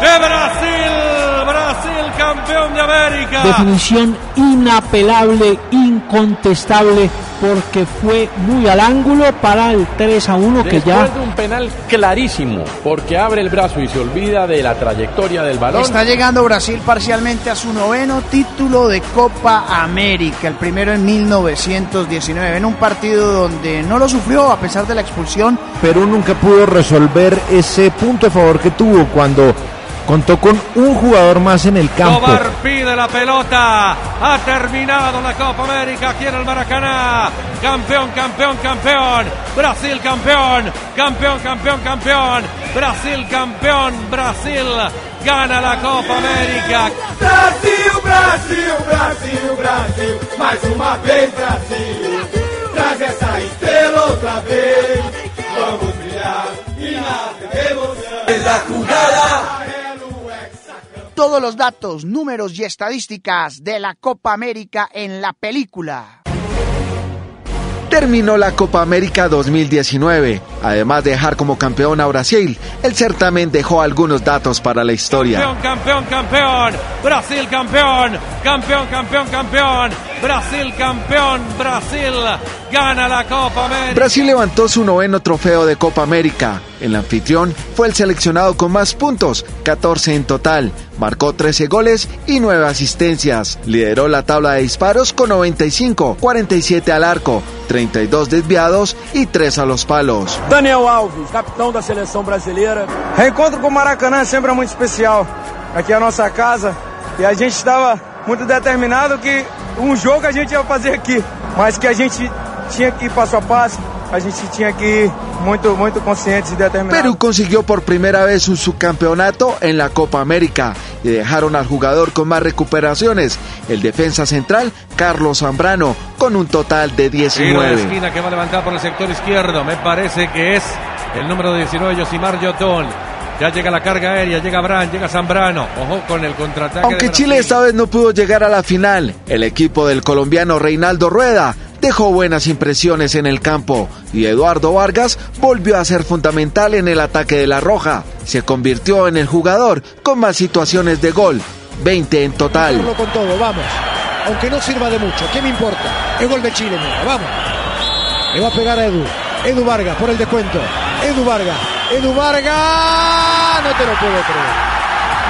De Brasil. Brasil campeón de América. Definición inapelable, incontestable, porque fue muy al ángulo para el 3 a 1 que Después ya de un penal clarísimo, porque abre el brazo y se olvida de la trayectoria del balón. Está llegando Brasil parcialmente a su noveno título de Copa América, el primero en 1919, en un partido donde no lo sufrió a pesar de la expulsión. Perú nunca pudo resolver ese punto a favor que tuvo cuando contó con un jugador más en el campo. Tobar pide la pelota. Ha terminado la Copa América aquí en el Maracaná. Campeón, campeón, campeón. Brasil campeón. Campeón, campeón, campeón. Brasil campeón. Brasil gana la Copa América. Brasil, Brasil, Brasil, Brasil, mais uma vez Brasil. Traz essa estrela outra vez. Vamos brilhar e na emoção. Todos los datos, números y estadísticas de la Copa América en la película. Terminó la Copa América 2019. Además de dejar como campeón a Brasil, el certamen dejó algunos datos para la historia. Campeón, campeón, campeón. Brasil campeón. Campeón, campeón, campeón. Brasil campeón. Brasil gana la Copa América. Brasil levantó su noveno trofeo de Copa América. El anfitrión fue el seleccionado con más puntos, 14 en total. Marcó 13 goles y 9 asistencias. Lideró la tabla de disparos con 95, 47 al arco, 32 desviados y 3 a los palos. Daniel Alves, capitão da seleção brasileira. Reencontro com o Maracanã sempre é muito especial. Aqui é a nossa casa e a gente estava muito determinado que um jogo a gente ia fazer aqui, mas que a gente tinha que ir passo a passo, a gente tinha que ir muito, muito conscientes e determinados. Perú consiguió por primera vez un subcampeonato en la Copa América y dejaron al jugador con más recuperaciones, el defensa central Carlos Zambrano, con un total de Tiro de 19. esquina que va a levantar por el sector izquierdo. Me parece que es el número 19, Yosimar Yotón. Ya llega la carga aérea, llega Bran, llega Zambrano. Ojo con el contraataque. Aunque de Chile esta vez no pudo llegar a la final, el equipo del colombiano Reinaldo Rueda dejó buenas impresiones en el campo y Eduardo Vargas volvió a ser fundamental en el ataque de la Roja. Se convirtió en el jugador con más situaciones de gol, 20 en total. Hacerlo con todo, vamos. Aunque no sirva de mucho, ¿qué me importa? Es gol de Chile, mira, vamos. Le va a pegar a Edu. Edu Vargas por el descuento. Edu Vargas. Edu Vargas. No te lo puedo creer.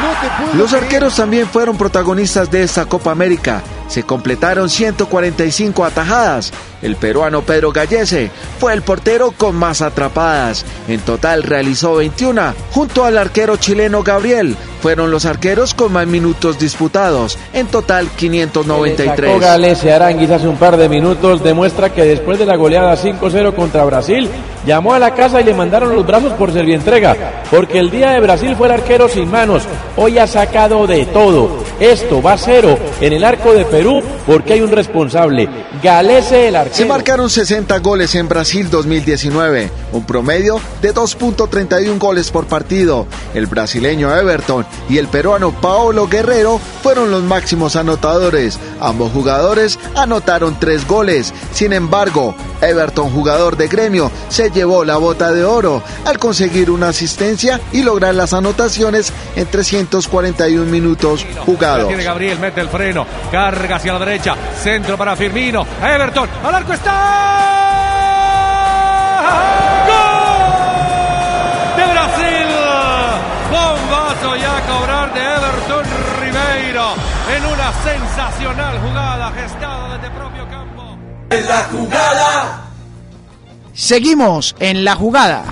No te puedo Los creer. arqueros también fueron protagonistas de esta Copa América. Se completaron 145 atajadas. El peruano Pedro Gallese fue el portero con más atrapadas. En total realizó 21. Junto al arquero chileno Gabriel, fueron los arqueros con más minutos disputados. En total 593. Sacó Gales y Aranguis hace un par de minutos demuestra que después de la goleada 5-0 contra Brasil, llamó a la casa y le mandaron los brazos por entrega, porque el día de Brasil fue el arquero sin manos, hoy ha sacado de todo. Esto va a cero en el arco de Perú porque hay un responsable, Galese el arquero. Se marcaron 60 goles en Brasil 2019, un promedio de 2.31 goles por partido. El brasileño Everton y el peruano Paolo Guerrero fueron los máximos anotadores. Ambos jugadores anotaron tres goles. Sin embargo, Everton, jugador de gremio, se llevó la bota de oro al conseguir una asistencia y lograr las anotaciones en 341 minutos jugados. tiene Gabriel, mete el freno, hacia la derecha, centro para Firmino, Everton, al arco está. ¡Gol! De Brasil. Bombazo ya a cobrar de Everton Ribeiro en una sensacional jugada gestada desde propio campo. En la jugada. Seguimos en la jugada.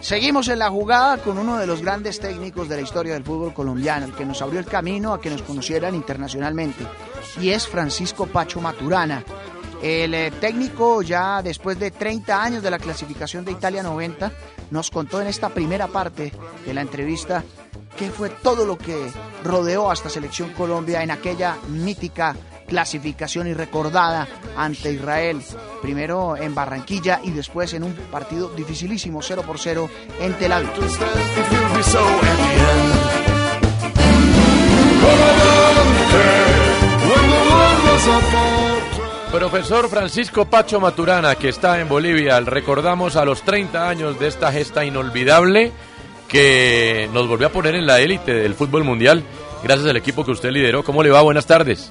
Seguimos en la jugada con uno de los grandes técnicos de la historia del fútbol colombiano, el que nos abrió el camino a que nos conocieran internacionalmente, y es Francisco Pacho Maturana. El eh, técnico ya después de 30 años de la clasificación de Italia 90 nos contó en esta primera parte de la entrevista qué fue todo lo que rodeó hasta Selección Colombia en aquella mítica clasificación y recordada ante Israel, primero en Barranquilla y después en un partido dificilísimo 0 por 0 en Tel Aviv. Profesor Francisco Pacho Maturana, que está en Bolivia, recordamos a los 30 años de esta gesta inolvidable que nos volvió a poner en la élite del fútbol mundial, gracias al equipo que usted lideró. ¿Cómo le va? Buenas tardes.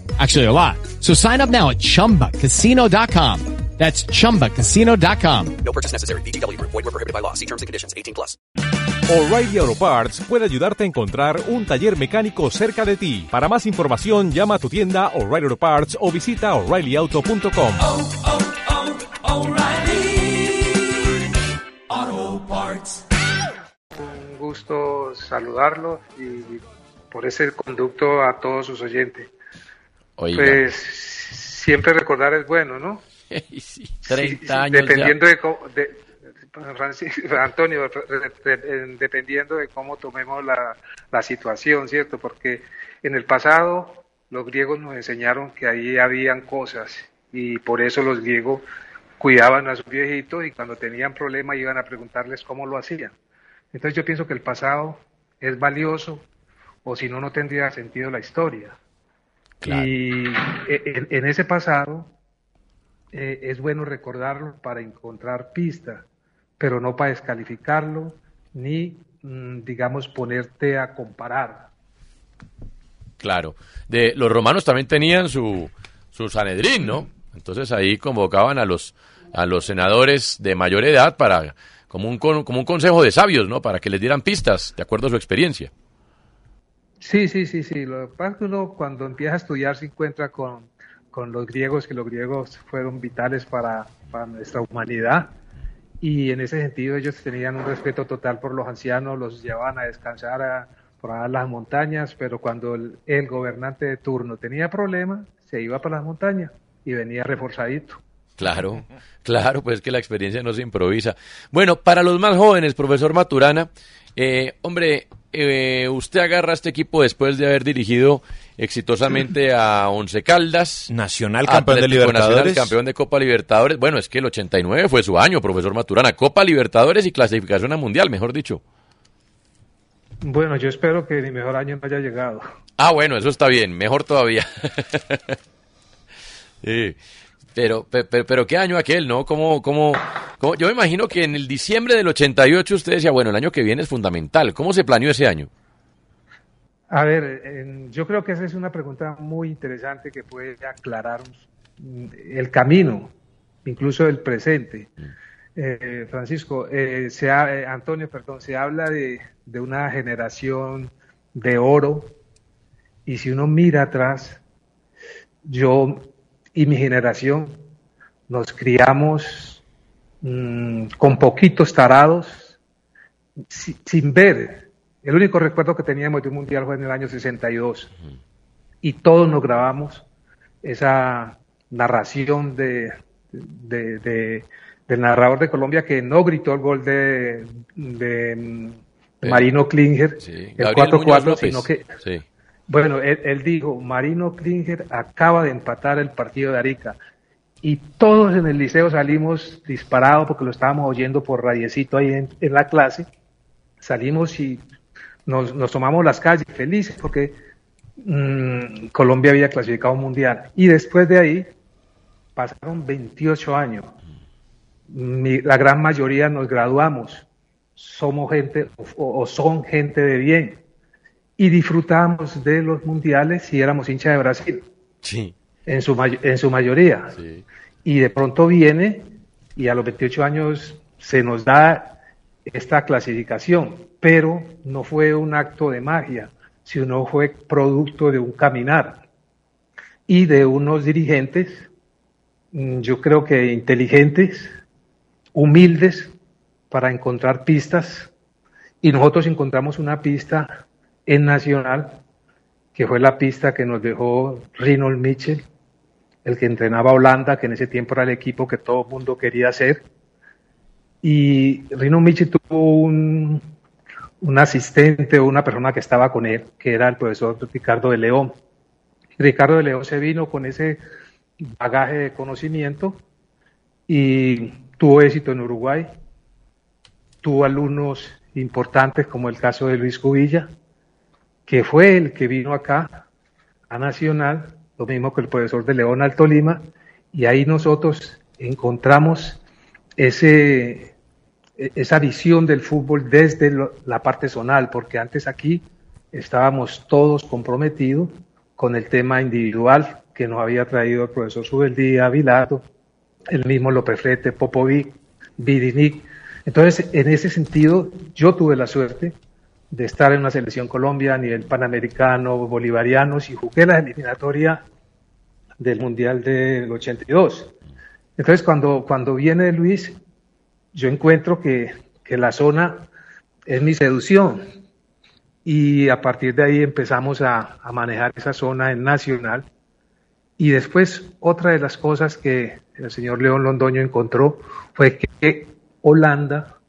Actually, a lot. So sign up now at chumbacasino.com. That's chumbacasino.com. No purchase necessary. VGW Group. Void were prohibited by law. See terms and conditions. 18 plus. O'Reilly Auto Parts puede ayudarte a encontrar un taller mecánico cerca de ti. Para más información, llama a tu tienda O'Reilly Auto Parts o visita oreillyauto.com. Auto Parts. Un gusto saludarlo y por ese conducto a todos sus oyentes. Oiga. Pues siempre recordar es bueno, ¿no? Sí, 30 Sí, años Dependiendo ya. de, cómo- de- Antonio, dependiendo de cómo tomemos la, la situación, ¿cierto? Porque en el pasado los griegos nos enseñaron que ahí habían cosas y por eso los griegos cuidaban a sus viejitos y cuando tenían problemas iban a preguntarles cómo lo hacían. Entonces yo pienso que el pasado es valioso o si no, no tendría sentido la historia. Y e- en, en ese pasado eh, es bueno recordarlo para encontrar pistas, pero no para descalificarlo ni, mm, digamos, ponerte a comparar. Claro. De, los romanos también tenían su, su Sanedrín, ¿no? Entonces ahí convocaban a los, a los senadores de mayor edad para, como un, como un consejo de sabios, ¿no? Para que les dieran pistas, de acuerdo a su experiencia. Sí, sí, sí, sí. Lo que pasa es que uno cuando empieza a estudiar se encuentra con, con los griegos, que los griegos fueron vitales para, para nuestra humanidad. Y en ese sentido ellos tenían un respeto total por los ancianos, los llevaban a descansar a, por las montañas, pero cuando el, el gobernante de turno tenía problemas, se iba para las montañas y venía reforzadito. Claro, claro, pues que la experiencia no se improvisa. Bueno, para los más jóvenes, profesor Maturana, eh, hombre, eh, usted agarra este equipo después de haber dirigido exitosamente a Once Caldas. Nacional campeón de Nacional, Libertadores. campeón de Copa Libertadores. Bueno, es que el 89 fue su año, profesor Maturana. Copa Libertadores y clasificación a Mundial, mejor dicho. Bueno, yo espero que mi mejor año no haya llegado. Ah, bueno, eso está bien, mejor todavía. Sí. Pero, pe- pe- pero, qué año aquel, ¿no? ¿Cómo, cómo, cómo- Yo me imagino que en el diciembre del 88 usted decía, bueno, el año que viene es fundamental. ¿Cómo se planeó ese año? A ver, en- yo creo que esa es una pregunta muy interesante que puede aclarar mm, el camino, incluso el presente. Eh, Francisco, eh, se ha- eh, Antonio, perdón, se habla de, de una generación de oro y si uno mira atrás, yo y mi generación nos criamos mm, con poquitos tarados, si- sin ver. El único recuerdo que teníamos de un mundial fue en el año 62 y todos nos grabamos esa narración de, de- de- del narrador de Colombia que no gritó el gol de, de, mm, Marino Klinger, el Gabriel Muñoz 4-4, López. sino que Sí. Bueno, él, dijo, Marino Klinger acaba de empatar el partido de Arica. Y todos en el liceo salimos disparados porque lo estábamos oyendo por radiecito ahí en, en la clase. Salimos y nos, tomamos las calles felices porque mm, Colombia había clasificado un mundial. Y después de ahí pasaron 28 años. Mi- la gran mayoría nos graduamos. Somos gente o son gente de bien y disfrutábamos de los mundiales y éramos hinchas de Brasil, Sí. en su, may- en su mayoría. Y de pronto viene y a los 28 años se nos da esta clasificación, pero no fue un acto de magia, sino fue producto de un caminar y de unos dirigentes, mm, yo creo que inteligentes, humildes, para encontrar pistas y nosotros encontramos una pista en Nacional, que fue la pista que nos dejó Rinald Mitchell, el que entrenaba a Holanda, que en ese tiempo era el equipo que todo el mundo quería hacer. Y Rinald Mitchell tuvo un, un asistente o una persona que estaba con él, que era el profesor Ricardo de León. Ricardo de León se vino con ese bagaje de conocimiento y tuvo éxito en Uruguay. Tuvo alumnos importantes como el caso de Luis Cubilla, que fue el que vino acá a Nacional, lo mismo que el profesor de León Alto Lima, y ahí nosotros encontramos ese, e- esa visión del fútbol desde la parte zonal, porque antes aquí estábamos todos comprometidos con el tema individual que nos había traído el profesor Subeldía, Vilato, el mismo López Frete, Popovic, Vidinic. Entonces, en ese sentido, yo tuve la suerte de estar en una selección Colombia a nivel panamericano, bolivarianos, y jugué la eliminatoria del Mundial del 82. Entonces, cuando, cuando viene Luis, yo encuentro que, que la zona es mi seducción. Y a partir de ahí empezamos a, a manejar esa zona en Nacional. Y después, otra de las cosas que el señor León Londoño encontró fue que Holanda,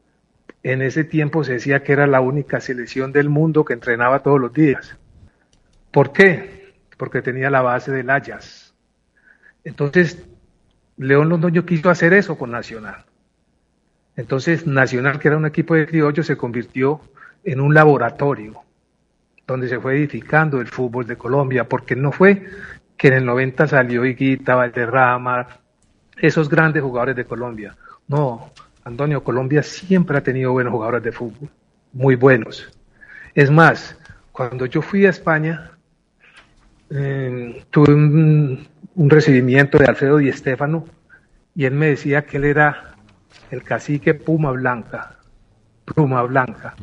en ese tiempo se decía que era la única selección del mundo que entrenaba todos los días. ¿Por qué? Porque tenía la base del Ajax. Entonces, León Londoño quiso hacer eso con Nacional. Entonces, Nacional, que era un equipo de criollos, se convirtió en un laboratorio donde se fue edificando el fútbol de Colombia, porque no fue que en el 90 salió Higuita, Valderrama, esos grandes jugadores de Colombia. No, Antonio, Colombia siempre ha tenido buenos jugadores de fútbol, muy buenos. Es más, cuando yo fui a España, eh, tuve un, un recibimiento de Alfredo Di Stéfano y él me decía que él era el cacique Puma Blanca, Pluma Blanca,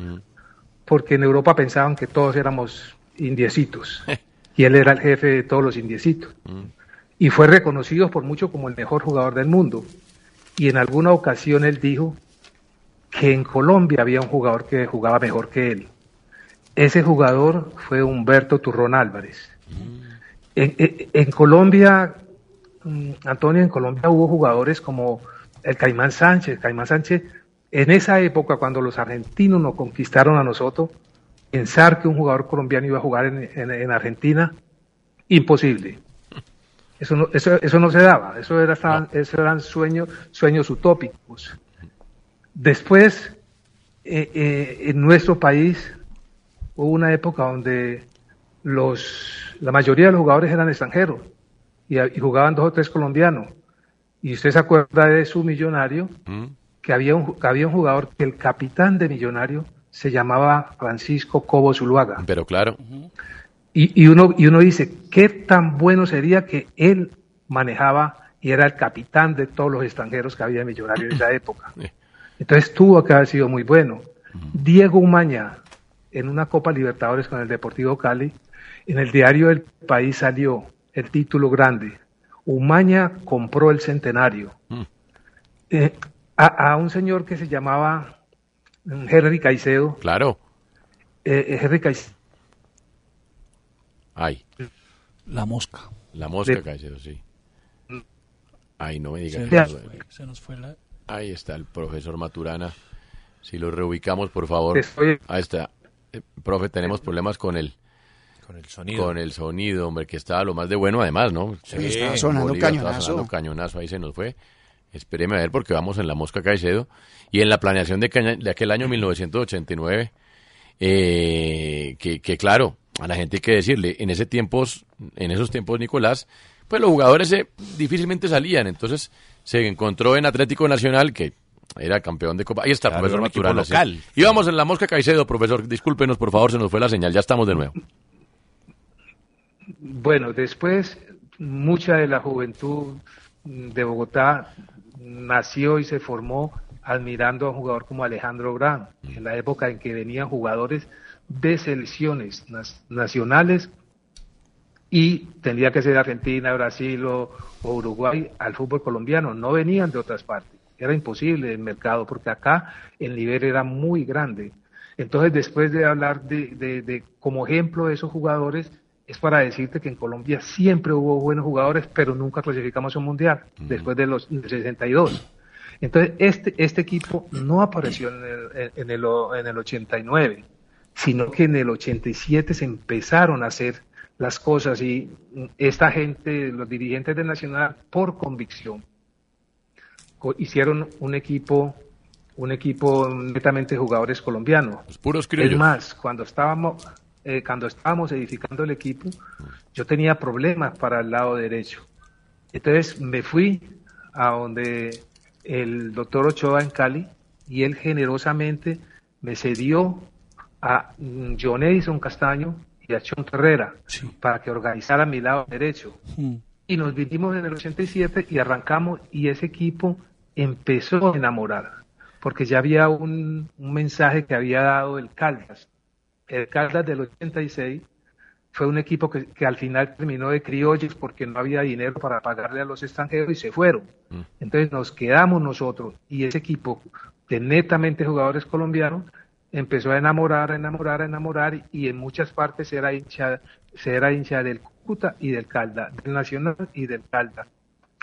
porque en Europa pensaban que todos éramos indiecitos y él era el jefe de todos los indiecitos y fue reconocido por mucho como el mejor jugador del mundo. Y en alguna ocasión él dijo que en Colombia había un jugador que jugaba mejor que él. Ese jugador fue Humberto Turrón Álvarez. En, en- en Colombia, mm, Antonio, en Colombia hubo jugadores como el Caimán Sánchez. Caimán Sánchez, en esa época, cuando los argentinos nos conquistaron a nosotros, pensar que un jugador colombiano iba a jugar en- en Argentina, imposible. Eso no, eso, eso no se daba, eso, era, estaban- eso eran sueños, sueños utópicos. Después, eh, eh, en nuestro país, hubo una época donde los, la mayoría de los jugadores eran extranjeros y, y jugaban dos o tres colombianos. Y usted se acuerda de su millonario, que había un, que había un jugador que el capitán de millonario se llamaba Francisco Cobo Zuluaga. Pero claro. Y, y uno, y uno dice, ¿qué tan bueno sería que él manejaba y era el capitán de todos los extranjeros que había en Millonario en esa época? Entonces tuvo que haber sido muy bueno. Diego Umaña, en una Copa Libertadores con el Deportivo Cali, en el diario El País salió el título grande. Umaña compró el centenario. Eh, a, a un señor que se llamaba mm, Henry Caicedo. Claro. Eh, Henry Caicedo. Ay. La mosca. La mosca, De- Caicedo, sí. Ay, no me diga Se que nos no- fue- se nos fue la... Ahí está el profesor Maturana. Si lo reubicamos, por favor. Estoy- Ahí está. Eh, profe, tenemos problemas con el con el sonido. Con el sonido, hombre, que estaba lo más de bueno además, ¿no? Sí, estaba sonando Bolívar, estaba cañonazo. sonando cañonazo, ahí se nos fue. Espéreme a ver porque vamos en la Mosca Caicedo y en la planeación de, caña- de aquel año 1989 eh, que, que claro, a la gente hay que decirle, en ese tiempos, en esos tiempos, Nicolás, pues los jugadores eh, difícilmente salían, entonces se encontró en Atlético Nacional que era campeón de Copa. Ahí está, Claro, profesor Maturana. local. Y vamos en la Mosca Caicedo, profesor, discúlpenos por favor, se nos fue la señal, ya estamos de nuevo. Bueno, después mucha de la juventud mm, de Bogotá nació y se formó admirando a un jugador como Alejandro Gran, en la época en que venían jugadores de selecciones nacionales y tendría que ser Argentina, Brasil o, o Uruguay al fútbol colombiano, no venían de otras partes, era imposible el mercado porque acá el nivel era muy grande. Entonces, después de hablar de, de- de- como ejemplo de esos jugadores, es para decirte que en Colombia siempre hubo buenos jugadores, pero nunca clasificamos a un mundial, después de los del 62. Entonces, este, este equipo no apareció en el, en, el, en el 89, sino que en el 87 se empezaron a hacer las cosas y esta gente, los dirigentes del Nacional, por convicción, co- hicieron un equipo un equipo netamente de jugadores colombianos. puros es criollos. más, cuando estábamos eh, cuando estábamos edificando el equipo, yo tenía problemas para el lado derecho. Entonces me fui a donde el doctor Ochoa en Cali y él generosamente me cedió a mm, John Edison Castaño y a Chon Herrera para que organizara mi lado derecho. Y nos vinimos en el 87 y arrancamos y ese equipo empezó a enamorar, porque ya había un, un mensaje que había dado el Caldas. El Caldas del 86 fue un equipo que, que al final terminó de criollos porque no había dinero para pagarle a los extranjeros y se fueron. Entonces nos quedamos nosotros y ese equipo de netamente jugadores colombianos empezó a enamorar, a enamorar, a enamorar y en muchas partes era hincha, se era hincha del Cúcuta y del Calda, del Nacional y del Calda,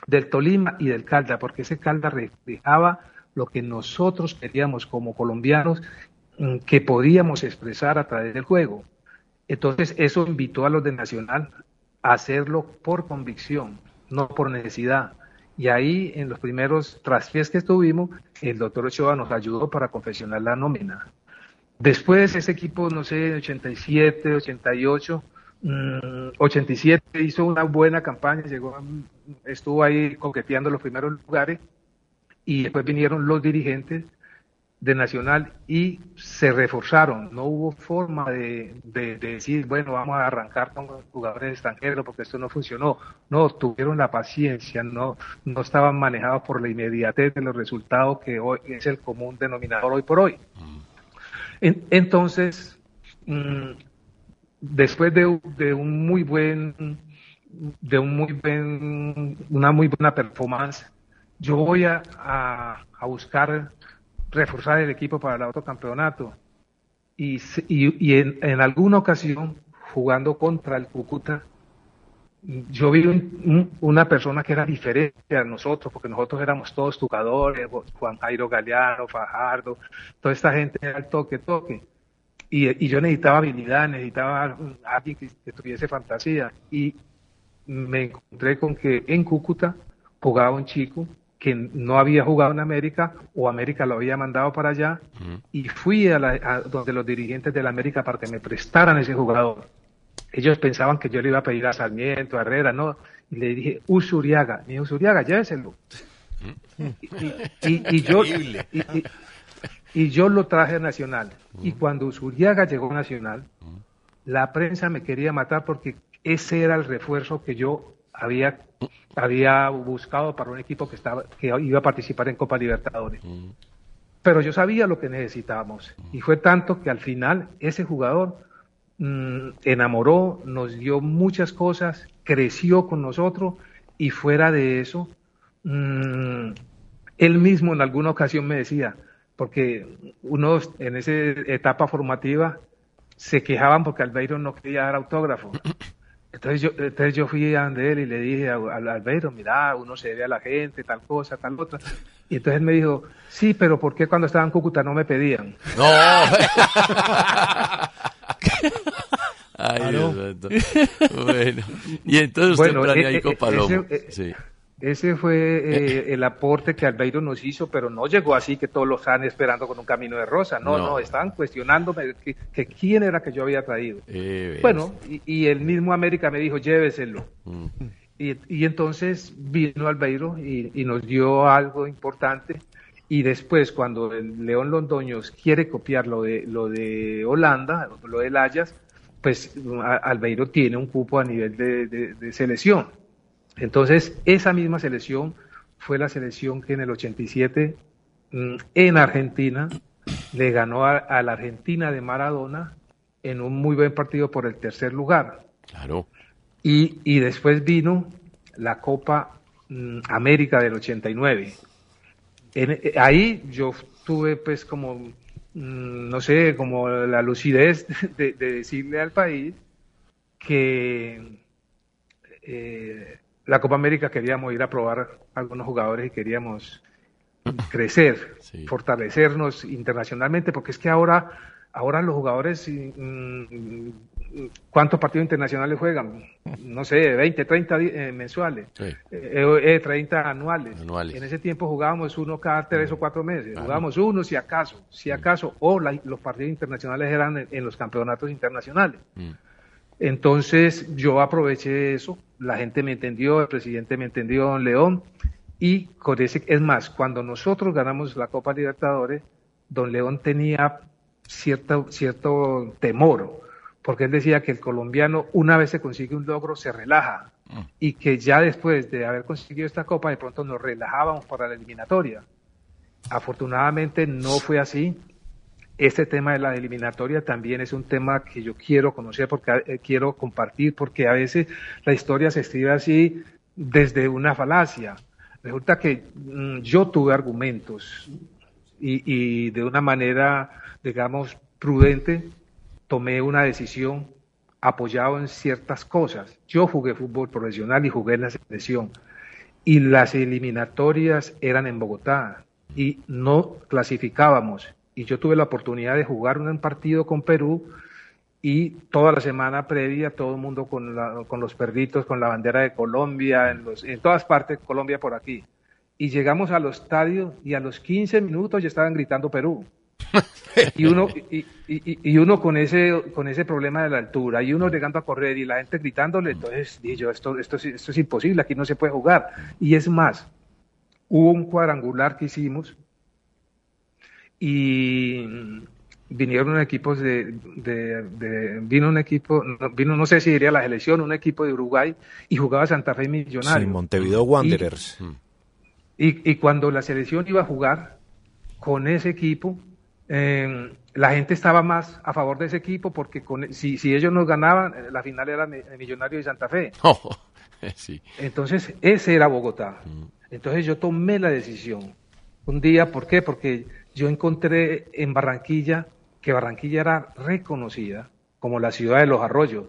del Tolima y del Calda, porque ese Calda reflejaba lo que nosotros queríamos como colombianos mm, que podíamos expresar a través del juego. Entonces eso invitó a los de Nacional a hacerlo por convicción, no por necesidad. Y ahí en los primeros traspiés que estuvimos, el doctor Ochoa nos ayudó para confeccionar la nómina. Después ese equipo, no sé, 87, 88, mm, 87 hizo una buena campaña, llegó, estuvo ahí coqueteando los primeros lugares y después vinieron los dirigentes de Nacional y se reforzaron. No hubo forma de, de- de decir, bueno, vamos a arrancar con jugadores extranjeros porque esto no funcionó. No, tuvieron la paciencia, no, no estaban manejados por la inmediatez de los resultados que hoy es el común denominador hoy por hoy. En- entonces, mm, después de, un- muy buen, de un muy buen, una muy buena performance, yo voy a, buscar reforzar el equipo para el otro campeonato. Y, y, y en, en alguna ocasión, jugando contra el Cúcuta, yo vi un- un- una persona que era diferente a nosotros, porque nosotros éramos todos jugadores, Juan Jairo Galeano, Fajardo, toda esta gente era el toque, toque. Y, y yo necesitaba habilidad, necesitaba alguien que, que tuviese fantasía. Y me encontré con que en Cúcuta jugaba un chico que no había jugado en América o América lo había mandado para allá y fui a, la, a donde los dirigentes de la América para que me prestaran ese jugador. Ellos pensaban que yo le iba a pedir a Sarmiento, a Herrera, no. Y le dije, Usuriaga. Me dijo, Usuriaga, lléveselo. Y, y- y yo, Y yo lo traje a Nacional. Y cuando Usuriaga llegó a Nacional, la prensa me quería matar porque ese era el refuerzo que yo había, había buscado para un equipo que, estaba, que iba a participar en Copa Libertadores. Pero yo sabía lo que necesitábamos. Y fue tanto que al final ese jugador mm, enamoró, nos dio muchas cosas, creció con nosotros y fuera de eso, mm, él mismo en alguna ocasión me decía, porque uno en esa etapa formativa se quejaban porque Albeiro no quería dar autógrafo. Entonces yo, entonces yo fui a donde él y le dije al Albeiro, mira, uno se ve a la gente, tal cosa, tal otra. Y entonces él me dijo, sí, pero ¿por qué cuando estaba en Cúcuta no me pedían? No. Ay, santo. Bueno, y entonces usted Bueno, planea e- ahí e- con Palomo. ese- e- Sí. Ese fue eh, el aporte que Albeiro nos hizo, pero no llegó así que todos lo estaban esperando con un camino de rosa. No, No. no, estaban cuestionándome que, que quién era que yo había traído. Eh, Bueno, y, y el mismo América me dijo, lléveselo. Mm. Y, y entonces vino Albeiro y, y nos dio algo importante. Y después, cuando el León Londoños quiere copiar lo de, lo de Holanda, lo del Ajax, pues Albeiro tiene un cupo a nivel de, de- de selección. Entonces, esa misma selección fue la selección que en el 87 mm, en Argentina le ganó a, a la Argentina de Maradona en un muy buen partido por el tercer lugar. Claro. Y, y después vino la Copa mm, América del 89. En- eh, ahí yo tuve pues como, no sé, como la lucidez de, de decirle al país que eh, la Copa América queríamos ir a probar algunos jugadores y queríamos crecer, fortalecernos internacionalmente, porque es que ahora, ahora los jugadores, mm, ¿cuántos partidos internacionales juegan? No sé, 20, 30 di- eh, mensuales, Sí. eh, eh, 30 anuales. Anuales. En ese tiempo jugábamos uno cada tres o cuatro meses, jugábamos uno si acaso, si acaso, o la- los partidos internacionales eran en- en los campeonatos internacionales. Mm. Entonces yo aproveché eso, la gente me entendió, el presidente me entendió, don León, y con ese, es más, cuando nosotros ganamos la Copa Libertadores, don León tenía cierto, cierto temor, porque él decía que el colombiano una vez se consigue un logro se relaja y que ya después de haber conseguido esta Copa de pronto nos relajábamos para la eliminatoria. Afortunadamente no fue así. Este tema de la eliminatoria también es un tema que yo quiero conocer porque eh, quiero compartir porque a veces la historia se escribe así desde una falacia. Resulta que mm, yo tuve argumentos y, y de una manera, digamos, prudente, tomé una decisión apoyado en ciertas cosas. Yo jugué fútbol profesional y jugué en la selección y las eliminatorias eran en Bogotá y no clasificábamos. Y yo tuve la oportunidad de jugar un partido con Perú y toda la semana previa todo el mundo con, los perritos, con la bandera de Colombia, en, en todas partes, Colombia por aquí. Y llegamos al estadio y a los 15 minutos ya estaban gritando Perú. Y uno y, y- y uno con ese con ese problema de la altura y uno llegando a correr y la gente gritándole entonces dije yo esto esto es- esto es imposible aquí no se puede jugar y es más hubo un cuadrangular que hicimos y vinieron equipos de, de- de- vino un equipo no, vino no sé si diría la selección un equipo de Uruguay y jugaba Santa Fe Sí, Millonario Montevideo Wanderers. y, y cuando la selección iba a jugar con ese equipo, eh, la gente estaba más a favor de ese equipo porque con, si, si ellos nos ganaban, eh, la final era Mi- Millonario y Santa Fe. Oh, sí. Entonces, ese era Bogotá. Entonces yo tomé la decisión. Un día, ¿por qué? Porque yo encontré en Barranquilla que Barranquilla era reconocida como la ciudad de los arroyos.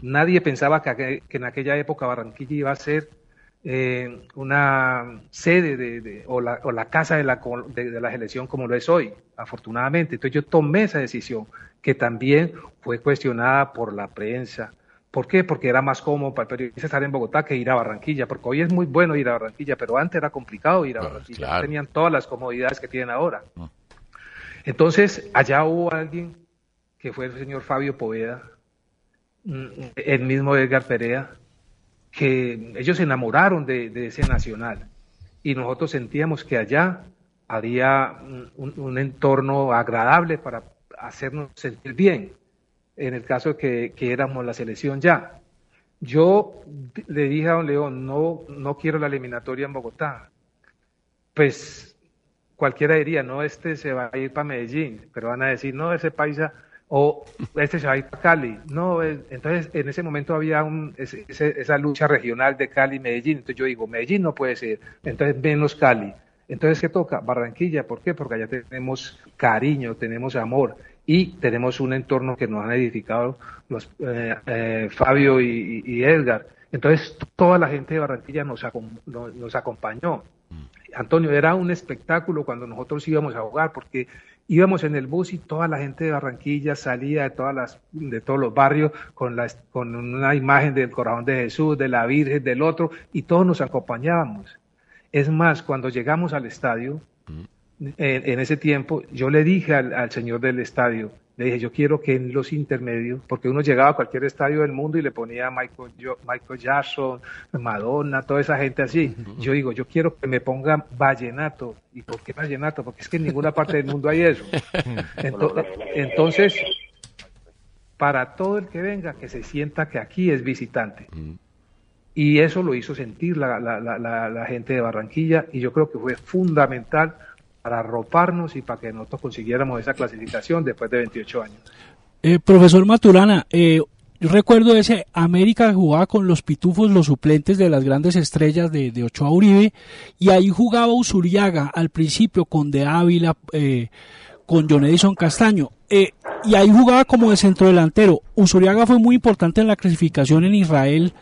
Nadie pensaba que en aquella época Barranquilla iba a ser eh, una sede de, de- o, la, o la casa de la, de, de la selección como lo es hoy, afortunadamente. Entonces yo tomé esa decisión, que también fue cuestionada por la prensa. ¿Por qué? Porque era más cómodo para el periodista estar en Bogotá que ir a Barranquilla, porque hoy es muy bueno ir a Barranquilla, pero antes era complicado ir a Barranquilla, no claro. tenían todas las comodidades que tienen ahora. Entonces, allá hubo alguien que fue el señor Fabio Poveda, mm, el mismo Edgar Perea, que ellos se enamoraron de, de ese nacional y nosotros sentíamos que allá había un, entorno agradable para hacernos sentir bien, en el caso que, que éramos la selección ya. Yo le dije a don León, no, no quiero la eliminatoria en Bogotá. Pues cualquiera diría, no, este se va a ir para Medellín, pero van a decir, no, ese paisa, o este se va a ir para Cali. No, eh, entonces en ese momento había un, ese- esa lucha regional de Cali y Medellín. Entonces yo digo, Medellín no puede ser, entonces menos Cali. Entonces, ¿qué toca? Barranquilla, ¿por qué? Porque allá tenemos cariño, tenemos amor y tenemos un entorno que nos han edificado los, eh, eh, Fabio y, y Edgar. Entonces, toda la gente de Barranquilla nos, acom- nos, nos acompañó. Antonio, era un espectáculo cuando nosotros íbamos a jugar, porque íbamos en el bus y toda la gente de Barranquilla salía de todas las, de todos los barrios con con una imagen del corazón de Jesús, de la Virgen, del otro, y todos nos acompañábamos. Es más, cuando llegamos al estadio, en, en ese tiempo, yo le dije al, al señor del estadio, le dije, yo quiero que en los intermedios, porque uno llegaba a cualquier estadio del mundo y le ponía Michael, Jo- Michael Jackson, Madonna, toda esa gente así. Yo digo, yo quiero que me pongan vallenato. ¿Y por qué vallenato? Porque es que en ninguna parte del mundo hay eso. Ento- entonces, para todo el que venga, que se sienta que aquí es visitante. Y eso lo hizo sentir la, la- la- la- la gente de Barranquilla y yo creo que fue fundamental para arroparnos y para que nosotros consiguiéramos esa clasificación después de 28 años. Eh, profesor Maturana, eh, yo recuerdo ese América jugaba con los pitufos, los suplentes de las grandes estrellas de, de Ochoa Uribe, y ahí jugaba Usuriaga al principio con De Ávila, eh, con John Edison Castaño, eh, y ahí jugaba como de centrodelantero. Usuriaga fue muy importante en la clasificación en Israel.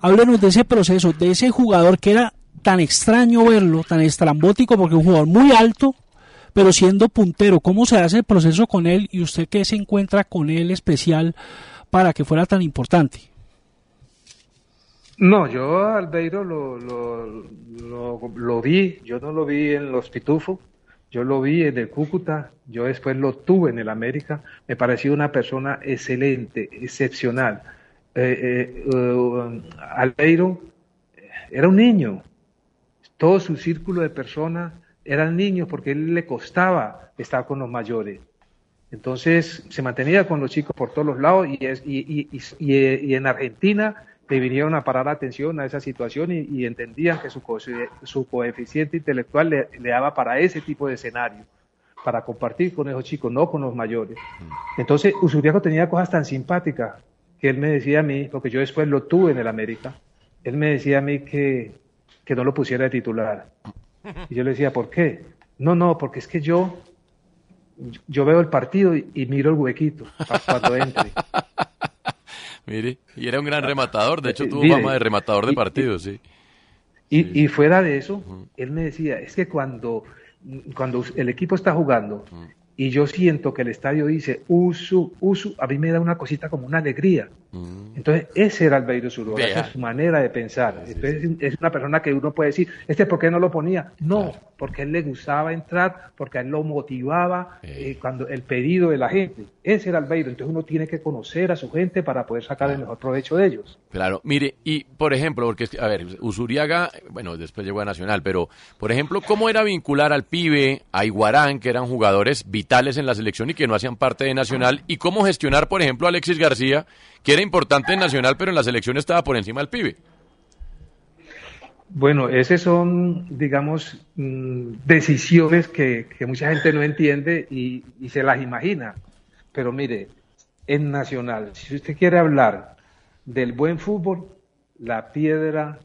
Háblenos de ese proceso, de ese jugador que era tan extraño verlo, tan estrambótico, porque un jugador muy alto, pero siendo puntero, ¿cómo se hace el proceso con él y usted qué se encuentra con él especial para que fuera tan importante? No, yo a Albeiro lo, lo, lo, lo vi, yo no lo vi en los Pitufos, yo lo vi en el Cúcuta, yo después lo tuve en el América, me pareció una persona excelente, excepcional. Eh, eh, eh, Albeiro era un niño, todo su círculo de personas eran niños porque él le costaba estar con los mayores. Entonces se mantenía con los chicos por todos los lados y, es, y, y, y, y- y en Argentina le vinieron a parar atención a esa situación y, entendían que su, co- su coeficiente intelectual le, le daba para ese tipo de escenario, para compartir con esos chicos, no con los mayores. Entonces Usuriaco tenía cosas tan simpáticas que él me decía a mí, porque yo después lo tuve en el América, él me decía a mí que, que no lo pusiera de titular. Y yo le decía, ¿por qué? No, no, porque es que yo, yo veo el partido y, y miro el huequito cuando entre. Mire, y era un gran rematador, de hecho tuvo Mire, fama de rematador de partidos, sí. Y, y fuera de eso, él me decía, es que cuando, cuando el equipo está jugando y yo siento que el estadio dice usu, usu, a mí me da una cosita como una alegría. Entonces, ese era Albeiro Zuluaga, esa es su manera de pensar. Entonces, es una persona que uno puede decir, ¿este por qué no lo ponía? No, porque a él le gustaba entrar, porque a él lo motivaba eh, cuando el pedido de la gente. Ese era Albeiro. Entonces, uno tiene que conocer a su gente para poder sacar el mejor provecho de ellos. Claro, mire, y por ejemplo, porque, a ver, Usuriaga, bueno, después llegó a Nacional, pero, por ejemplo, ¿cómo era vincular al pibe, a Iguarán, que eran jugadores vitales en la selección y que no hacían parte de Nacional, y cómo gestionar, por ejemplo, a Alexis García, que era importante en Nacional, pero en la selección estaba por encima del pibe? Bueno, esas son, digamos, mm, decisiones que, que mucha gente no entiende y, y se las imagina. Pero mire, en Nacional, si usted quiere hablar del buen fútbol, la piedra,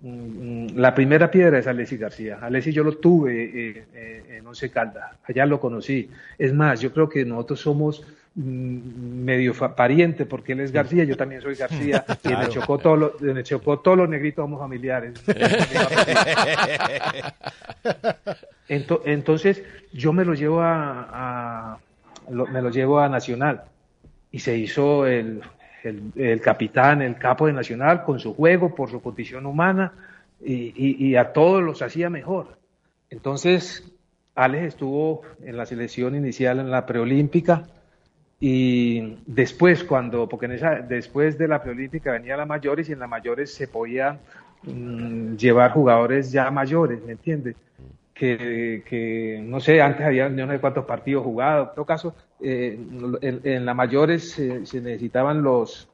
la primera piedra es Alexis García. Alexis yo lo tuve eh, eh, en Once Caldas, allá lo conocí. Es más, yo creo que nosotros somos mm, medio pariente porque él es García, yo también soy García, y en el. Chocó todos los, en el Chocó todos los negritos somos familiares. Ento- Entonces, yo me lo llevo a, a- lo- me lo llevo a Nacional y se hizo el, el- capitán, el capo de Nacional con su juego, por su condición humana y, y- y a todos los hacía mejor. Entonces, Alex estuvo en la selección inicial en la preolímpica y después cuando, porque en esa, después de la preolímpica venía la mayores y en la mayores se podían mm, llevar jugadores ya mayores, ¿me entiendes? Que, que, no sé, antes había no sé cuántos partidos jugados. En todo caso, eh, en, la mayores se- se necesitaban los,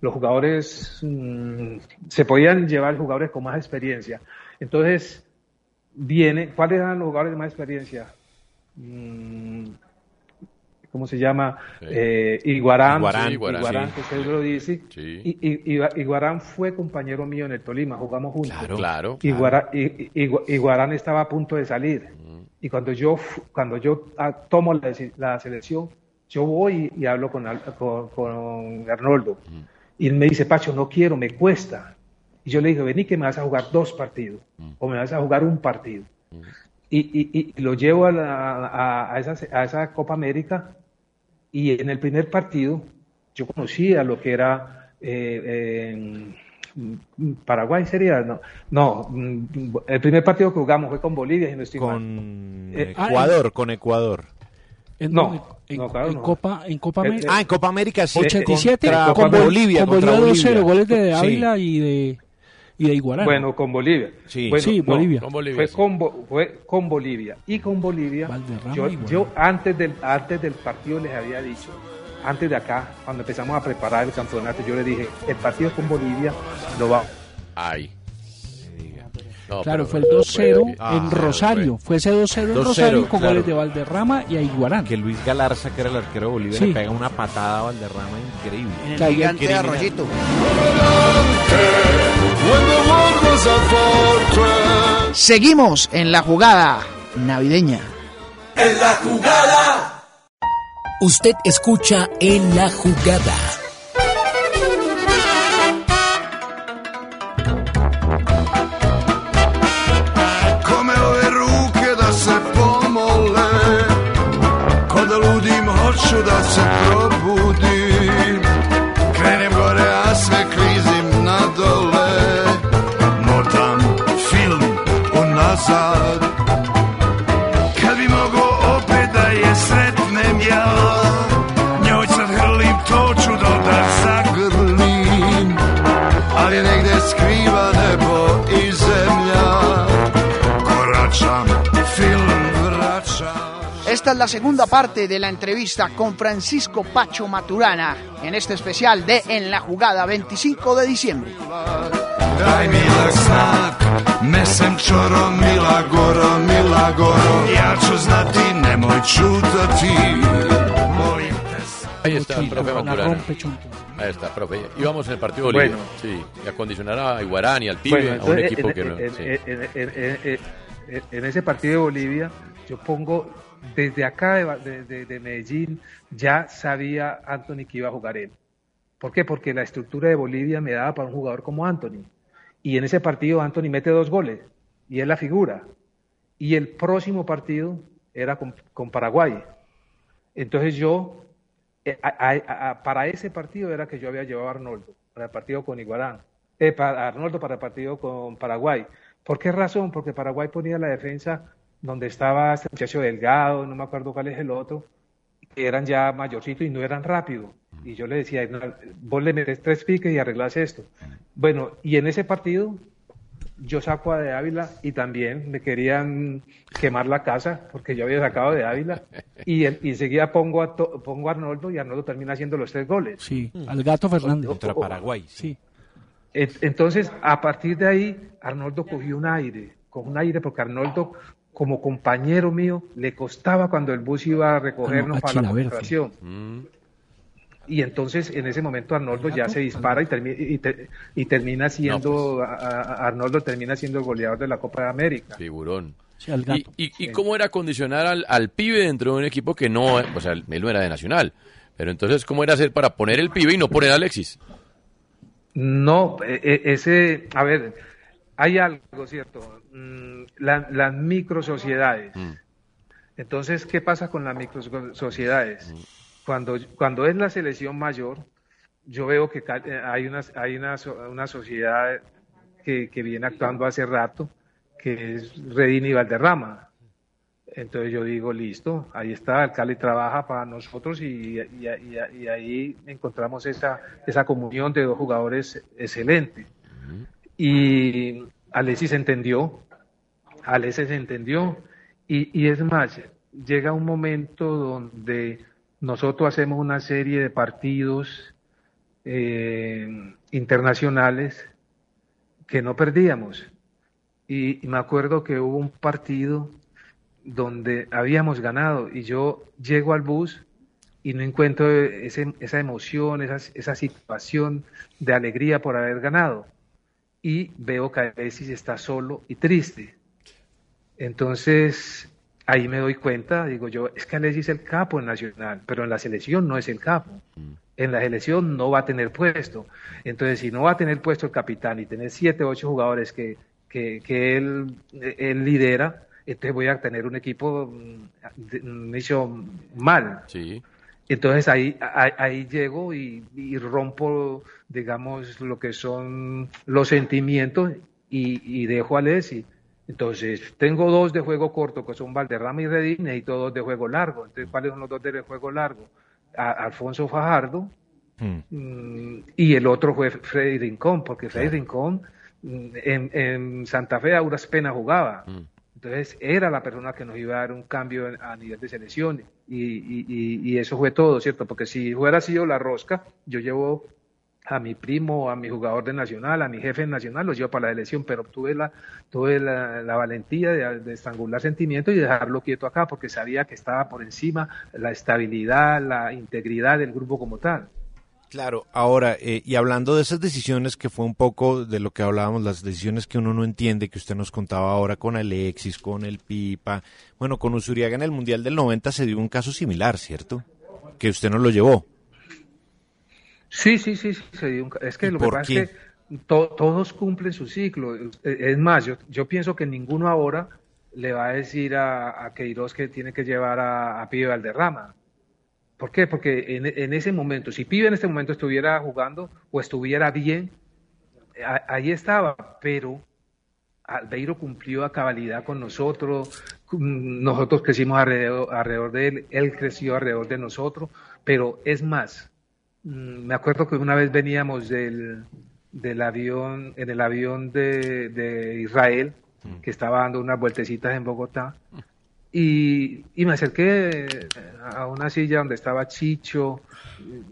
los jugadores, mm, se podían llevar jugadores con más experiencia. Entonces, viene, ¿cuáles eran los jugadores de más experiencia? Mm, ¿Cómo se llama? Sí. Eh, Iguarán, Iguarán, sí, Iguarán, Iguarán, sí. que usted lo dice. Sí. Y, Iguarán fue compañero mío en el Tolima, jugamos juntos. Claro, claro. Iguarán, estaba a punto de salir. Y cuando yo, cuando yo ah, tomo la, selección, yo voy y hablo con, con, con Arnoldo. Y él me dice, Pacho, no quiero, me cuesta. Y yo le dije, vení que me vas a jugar dos partidos. O me vas a jugar un partido. Y, y- y lo llevo a, la- a- a esa, a esa Copa América. Y en el primer partido, yo conocía lo que era eh, en Paraguay, sería, no, no, mm, el primer partido que jugamos fue con Bolivia, si no estoy mal. Con Eh, Ecuador, con Ecuador. ¿En No, en, no, claro, en no. Copa, en Copa Eh, América. Ah, en Copa América sí. 87 contra- con, con Bol- Bolivia. con Bolivia Bolivia. 2-0, goles de Sí. Ávila y de y de Iguarán. Bueno, con Bolivia. Sí. Bueno, Sí, no, Bolivia. Con Bolivia, Fue, sí. con, fue con Bolivia. Y con Bolivia, Valderrama yo, yo antes, del, antes del partido les había dicho, antes de acá, cuando empezamos a preparar el campeonato, yo les dije, el partido con Bolivia lo va. Ay. No, Claro, fue el 2-0 fue- ah, en Rosario. Fue ese 2-0 en 2-0, Rosario con claro. goles de Valderrama y a Iguarán. Que Luis Galarza, que era el arquero de Bolivia, Sí. le pega una patada a Valderrama increíble. En el gigante criminal. Arroyito. Seguimos en la jugada navideña. En la jugada. Usted escucha en la jugada. Esta es la segunda parte de la entrevista con Francisco Pacho Maturana en este especial de En la jugada 25 de diciembre. Daj mi da znak, mesem čoro, mila goro, mila goro Ja ću znati, nemoj čutati Molim te Ahí está el profe Maturana. Ahí está, profe. Y vamos en el partido de Bolivia. Bueno. Sí, y acondicionar a Iguarán y al pibe, Bueno, a un equipo en, que no. en- sí. en- en- en- en- en- ese partido de Bolivia, yo pongo desde acá de, de- de- de Medellín, ya sabía Anthony que iba a jugar él. ¿Por qué? Porque la estructura de Bolivia me daba para un jugador como Anthony. Y en ese partido Anthony mete dos goles y es la figura. Y el próximo partido era con, Paraguay. Entonces yo, eh, para ese partido era que yo había llevado a Arnoldo, para el partido con Iguarán, eh, para Arnoldo para el partido con Paraguay. ¿Por qué razón? Porque Paraguay ponía la defensa donde estaba este muchacho Delgado, no me acuerdo cuál es el otro, eran ya mayorcitos y no eran rápidos. Y yo le decía, "No, vos le metes tres piques y arreglas esto. Bueno, y en ese partido yo saco a De Ávila y también me querían quemar la casa porque yo había sacado de Ávila y, el- y enseguida pongo a, to- pongo a Arnoldo y Arnoldo termina haciendo los tres goles. Sí, al gato Fernández. Contra Paraguay. Sí. En- Entonces, a partir de ahí, Arnoldo cogió un aire, cogió un aire porque Arnoldo, como compañero mío, le costaba cuando el bus iba a recogernos Ah, no, a para la concentración. Mm. Y entonces, en ese momento, Arnoldo ya se dispara y, termi- y, te- y termina siendo, pues. a- a- Arnoldo termina siendo el goleador de la Copa de América. Figurón. Sí, al ¿Y, gato. y, y cómo era condicionar al, al pibe dentro de un equipo que no, o sea, él no era de Nacional? Pero entonces, ¿cómo era hacer para poner el pibe y no poner a Alexis? No, e- e- ese, a ver, hay algo, ¿cierto? Mm, la- las micro sociedades. Mm. Entonces, ¿qué pasa con las micro sociedades? Cuando, cuando es la selección mayor, yo veo que eh, hay una, hay una, una sociedad que, que viene actuando hace rato, que es Redini y Valderrama. Entonces yo digo, listo, ahí está, el Cali trabaja para nosotros y, y- y- ahí encontramos esa, esa comunión de dos jugadores excelente. Y Alexis entendió, Alese se entendió y, y es más, llega un momento donde nosotros hacemos una serie de partidos eh, internacionales que no perdíamos. Y, me acuerdo que hubo un partido donde habíamos ganado y yo llego al bus y no encuentro esa emoción, esa, situación de alegría por haber ganado. Y veo que Alexis está solo y triste. Entonces, ahí me doy cuenta, digo yo, es que Alexis es el capo en Nacional, pero en la selección no es el capo. En la selección no va a tener puesto. Entonces, si no va a tener puesto el capitán y tener siete, ocho jugadores que, que, que él, él lidera, entonces voy a tener un equipo mm, de- mm, hecho mal. Sí. Entonces ahí, ahí, ahí llego y, y rompo, digamos, lo que son los sentimientos y, y dejo a Lessi. Entonces, tengo dos de juego corto, que son Valderrama y Redín, necesito dos de juego largo. Entonces, ¿cuáles son los dos de juego largo? A- Alfonso Fajardo mm, y el otro fue Freddy Rincón, porque Freddy Rincón mm, en, en Santa Fe a duras penas jugaba. Entonces era la persona que nos iba a dar un cambio a nivel de selecciones. Y, y- y- y eso fue todo, ¿cierto? Porque si hubiera sido la rosca, yo llevo a mi primo, a mi jugador de Nacional, a mi jefe en Nacional, los llevo para la elección, pero tuve la, tuve la, valentía de, de estrangular sentimientos y dejarlo quieto acá, porque sabía que estaba por encima la estabilidad, la integridad del grupo como tal. Claro, ahora, eh, y hablando de esas decisiones que fue un poco de lo que hablábamos, las decisiones que uno no entiende, que usted nos contaba ahora con Alexis, con el Pipa, bueno, con Usuriaga en el Mundial del 90 se dio un caso similar, ¿cierto? Que usted no lo llevó. Sí, sí, sí, sí, se dio un es que ¿Y lo que pasa qué? es que to- todos cumplen su ciclo. Eh, Es más, yo, yo pienso que ninguno ahora le va a decir a, a Queiroz que tiene que llevar a, a Pibe Valderrama. ¿Por qué? Porque en, en ese momento, si Pibe en este momento estuviera jugando o estuviera bien, a- ahí estaba, pero Albeiro cumplió a cabalidad con nosotros, nosotros crecimos alrededor, alrededor de él, él creció alrededor de nosotros, pero es más, me acuerdo que una vez veníamos del, del avión, en el avión de, de Israel, que estaba dando unas vueltecitas en Bogotá, y, y me acerqué a una silla donde estaba Chicho,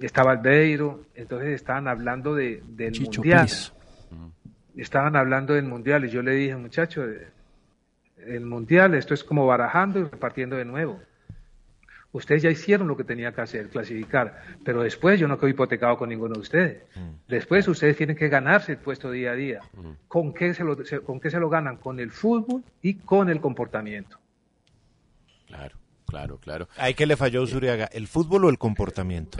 estaba Albeiro, entonces estaban hablando de, del Chicho mundial. Pérez. Estaban hablando del mundial y yo le dije, muchacho, eh, el mundial, esto es como barajando y repartiendo de nuevo. Ustedes ya hicieron lo que tenía que hacer, clasificar, pero después yo no quedo hipotecado con ninguno de ustedes. Después ustedes tienen que ganarse el puesto día a día. ¿Con qué se lo, se- con qué se lo ganan? Con el fútbol y con el comportamiento. Claro, claro, claro. ¿Hay que le falló a Usuriaga? ¿El fútbol o el comportamiento?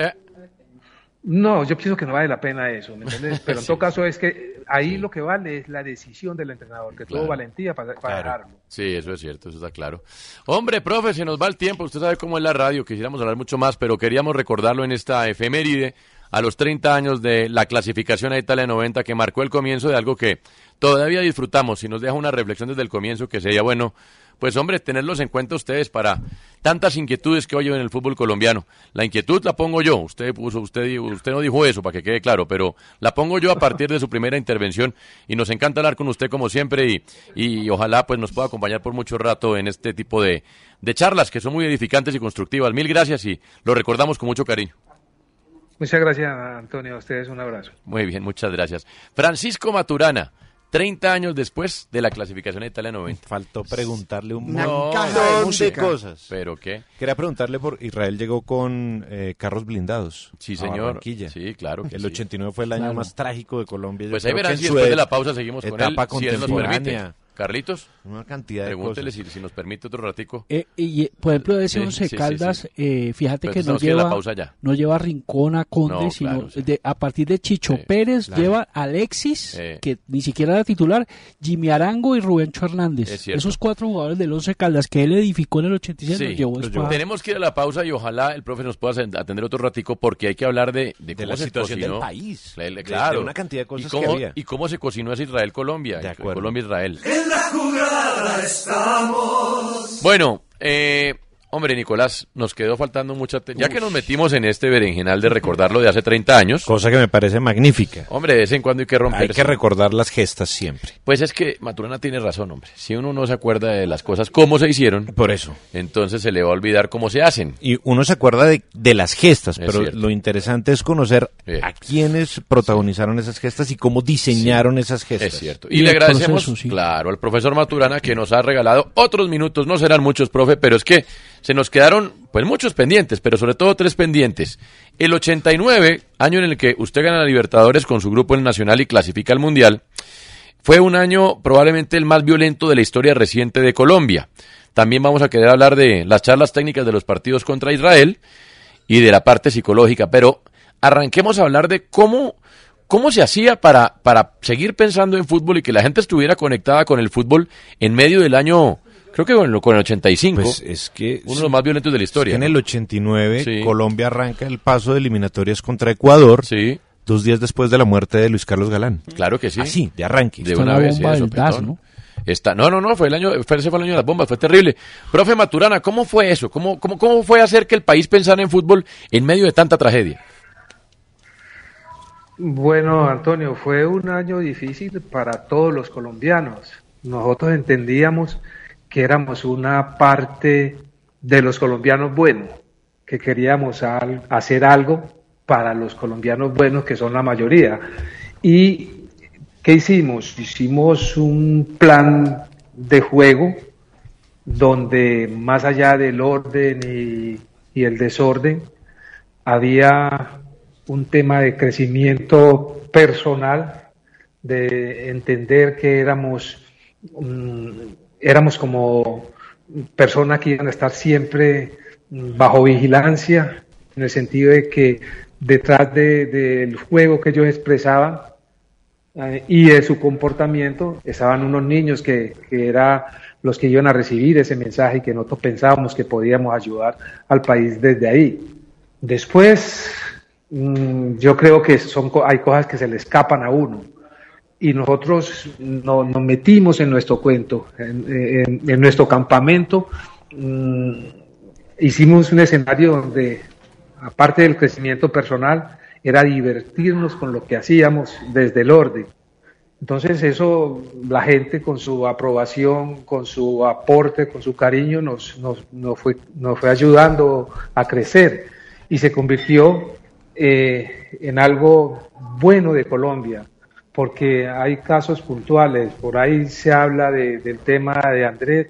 No, yo pienso que no vale la pena eso, ¿me entiendes? Pero en todo caso es que ahí lo que vale es la decisión del entrenador, que tuvo Claro. valentía para, para dejarlo. Sí, eso es cierto, eso está claro. Hombre, profe, se nos va el tiempo. Usted sabe cómo es la radio. Quisiéramos hablar mucho más, pero queríamos recordarlo en esta efeméride a los 30 años de la clasificación a Italia 90 que marcó el comienzo de algo que todavía disfrutamos y nos deja una reflexión desde el comienzo que sería bueno, pues hombre, tenerlos en cuenta ustedes para tantas inquietudes que hoy en el fútbol colombiano. La inquietud la pongo yo, usted puso, usted, usted no dijo eso para que quede claro, pero la pongo yo a partir de su primera intervención y nos encanta hablar con usted como siempre y, y ojalá pues nos pueda acompañar por mucho rato en este tipo de, de charlas que son muy edificantes y constructivas. Mil gracias y lo recordamos con mucho cariño. Muchas gracias, Antonio. A ustedes un abrazo. Muy bien, muchas gracias. Francisco Maturana, 30 años después de la clasificación a Italia 90. Faltó preguntarle un montón de de, cosas. ¿Pero qué? Quería preguntarle por Israel llegó con eh, carros blindados. Sí, a señor. Barranquilla. Sí, claro que El sí. 89 fue el año Claro. más trágico de Colombia. Yo Pues ahí verán si después de la pausa seguimos con él, etapa si él nos permite. Carlitos, Una cantidad de pregúntele cosas. si, si nos permite otro ratico. Eh, y, eh, por ejemplo, ese Sí, Once sí, Caldas, sí. eh, fíjate Pero que no lleva, pausa ya. no lleva Rincón a Conde, No, sino claro, sí. de- a partir de Chicho Pérez claro. lleva Alexis, Eh. que ni siquiera era titular, Jimmy Arango y Rubencho Hernández. Es. Esos cuatro jugadores del Once Caldas que él edificó en el 86 Sí, los llevó después. tenemos que ir a la pausa y ojalá el profe nos pueda atender otro ratico porque hay que hablar de, de, cómo la se situación cocinó. del país, claro. de una cantidad de cosas y cómo, que había. Y cómo se cocinó ese Israel-Colombia. Colombia-Israel. En la jugada estamos. Bueno, eh, Hombre, Nicolás, nos quedó faltando mucha... Ya que nos metimos en este berenjenal de recordarlo de hace 30 años... Cosa que me parece magnífica. Hombre, de vez en cuando hay que romper. Hay que recordar las gestas siempre. Pues es que Maturana tiene razón, hombre. Si uno no se acuerda de las cosas como se hicieron... Por eso. Entonces se le va a olvidar cómo se hacen. Y uno se acuerda de, de las gestas, Es pero cierto. lo interesante es conocer a quiénes protagonizaron esas gestas y cómo diseñaron esas gestas. Es cierto. Y, le agradecemos, claro, al profesor Maturana que nos ha regalado otros minutos. No serán muchos, profe, pero es que se nos quedaron, pues, muchos pendientes, pero sobre todo tres pendientes. El 89, año en el que usted gana la Libertadores con su grupo en el Nacional y clasifica al Mundial, fue un año probablemente el más violento de la historia reciente de Colombia. También vamos a querer hablar de las charlas técnicas de los partidos contra Israel y de la parte psicológica, pero arranquemos a hablar de cómo, cómo se hacía para, para seguir pensando en fútbol y que la gente estuviera conectada con el fútbol en medio del año, creo que con el, con el 85, Pues es que uno de los más violentos de la historia. Es que en ¿no? el 89 Sí. Colombia arranca el paso de eliminatorias contra Ecuador. Sí. Dos días después de la muerte de Luis Carlos Galán. Claro que sí. Así, de arranque. De una vez, sí, de sopetón. Está, no, no, no, fue el año, fue, ese fue el año de las bombas, fue terrible. Profe Maturana, ¿cómo fue eso? ¿Cómo, cómo, cómo fue hacer que el país pensara en fútbol en medio de tanta tragedia? Bueno, Antonio, fue un año difícil para todos los colombianos. Nosotros entendíamos que éramos una parte de los colombianos buenos, que queríamos hacer algo para los colombianos buenos, que son la mayoría. ¿Y qué hicimos? Hicimos un plan de juego donde más allá del orden y, y el desorden, había un tema de crecimiento personal, de entender que éramos, mm, éramos como personas que iban a estar siempre mm, bajo vigilancia, en el sentido de que detrás de- del juego que ellos expresaban eh, y de su comportamiento estaban unos niños que, que eran los que iban a recibir ese mensaje y que nosotros pensábamos que podíamos ayudar al país desde ahí. Después, mm, yo creo que son, hay cosas que se le escapan a uno y nosotros no- nos metimos en nuestro cuento, en, nuestro campamento. mm, hicimos un escenario donde, aparte del crecimiento personal, era divertirnos con lo que hacíamos desde el orden. Entonces eso, la gente con su aprobación, con su aporte, con su cariño, nos, nos, nos fue, nos fue ayudando a crecer y se convirtió eh, en algo bueno de Colombia, porque hay casos puntuales, por ahí se habla de- del tema de Andrés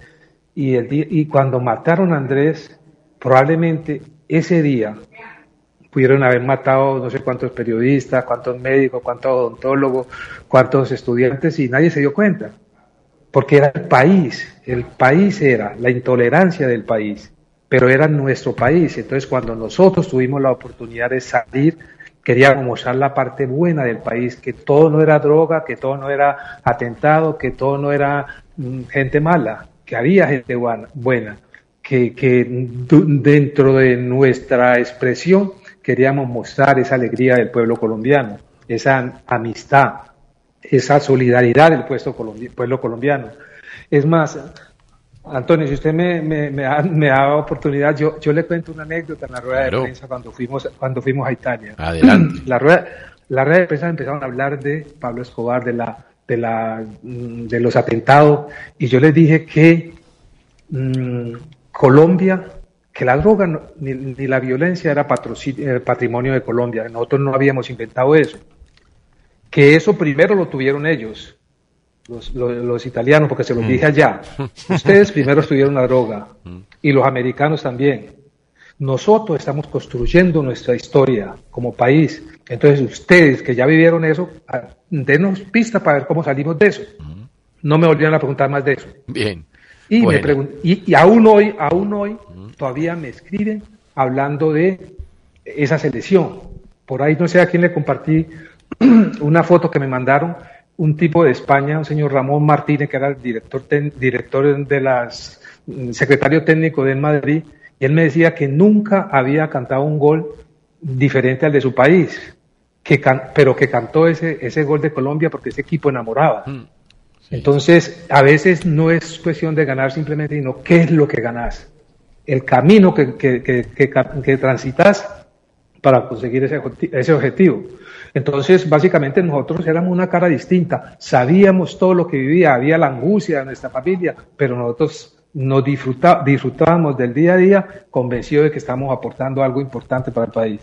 y, el día- y cuando mataron a Andrés, probablemente ese día pudieron haber matado no sé cuántos periodistas, cuántos médicos, cuántos odontólogos, cuántos estudiantes y nadie se dio cuenta. Porque era el país, el país era la intolerancia del país, pero era nuestro país. Entonces cuando nosotros tuvimos la oportunidad de salir, queríamos mostrar la parte buena del país, que todo no era droga, que todo no era atentado, que todo no era mm, gente mala, que había gente buena, que, que dentro de nuestra expresión queríamos mostrar esa alegría del pueblo colombiano, esa amistad, esa solidaridad del pueblo colombiano. Es más, Antonio, si usted me, me, me da, me da oportunidad, yo, yo le cuento una anécdota en la rueda Claro. de prensa cuando fuimos, cuando fuimos a Italia. Adelante. La rueda, la rueda de prensa empezaron a hablar de Pablo Escobar, de la, de la, mm, de los atentados, y yo les dije que mm, Colombia, que la droga no- ni, ni la violencia era eh, patrimonio de Colombia, nosotros no habíamos inventado eso, que eso primero lo tuvieron ellos, los, los- los italianos, porque se los dije allá, ustedes primero tuvieron la droga y los americanos también. Nosotros estamos construyendo nuestra historia como país. Entonces, ustedes que ya vivieron eso, denos pista para ver cómo salimos de eso. No me volvieron a preguntar más de eso. Bien. Y, me Bueno. y, y aún hoy, aún hoy, todavía me escriben hablando de esa selección. Por ahí no sé a quién le compartí una foto que me mandaron, un tipo de España, un señor Ramón Martínez, que era el director, ten- director de las, mm, secretario técnico del Madrid, y él me decía que nunca había cantado un gol diferente al de su país, que can- pero que cantó ese, ese gol de Colombia porque ese equipo enamoraba. Entonces, a veces no es cuestión de ganar simplemente, sino qué es lo que ganas. el camino que, que, que, que, que transitas para conseguir ese, ese objetivo. Entonces, básicamente nosotros éramos una cara distinta, sabíamos todo lo que vivía, había la angustia de nuestra familia, pero nosotros nos disfruta, disfrutábamos del día a día convencidos de que estamos aportando algo importante para el país.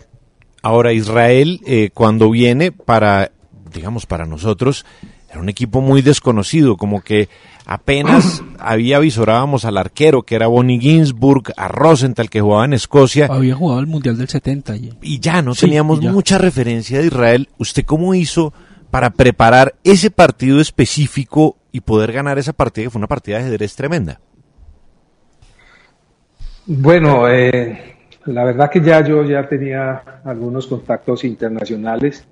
Ahora, Israel, eh, cuando viene para, digamos, para nosotros, era un equipo muy desconocido, como que apenas había visorábamos al arquero, que era Bonnie Ginsburg, a Rosenthal, que jugaba en Escocia, Había jugado el Mundial del 70 y... y ya no Sí, teníamos ya. mucha referencia de Israel. ¿Usted cómo hizo para preparar ese partido específico y poder ganar esa partida, que fue una partida de ajedrez tremenda? Bueno, eh, la verdad que ya yo ya tenía algunos contactos internacionales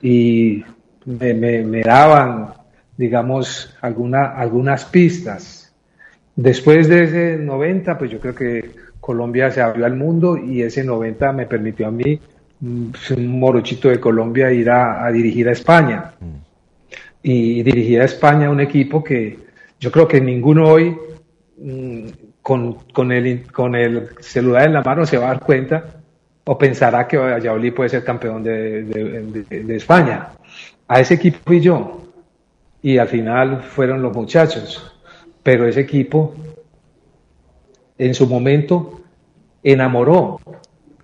y me, me- me daban, digamos, alguna, algunas pistas. Después de ese 90, pues yo creo que Colombia se abrió al mundo y ese 90 me permitió a mí, mm, un morochito de Colombia, ir a, a dirigir a España. Y dirigir a España un equipo que yo creo que ninguno hoy mm, con, con, el, con el celular en la mano se va a dar cuenta o pensará que Valladolid puede ser campeón de, de- de- de España. A ese equipo fui yo y al final fueron los muchachos, pero ese equipo en su momento enamoró.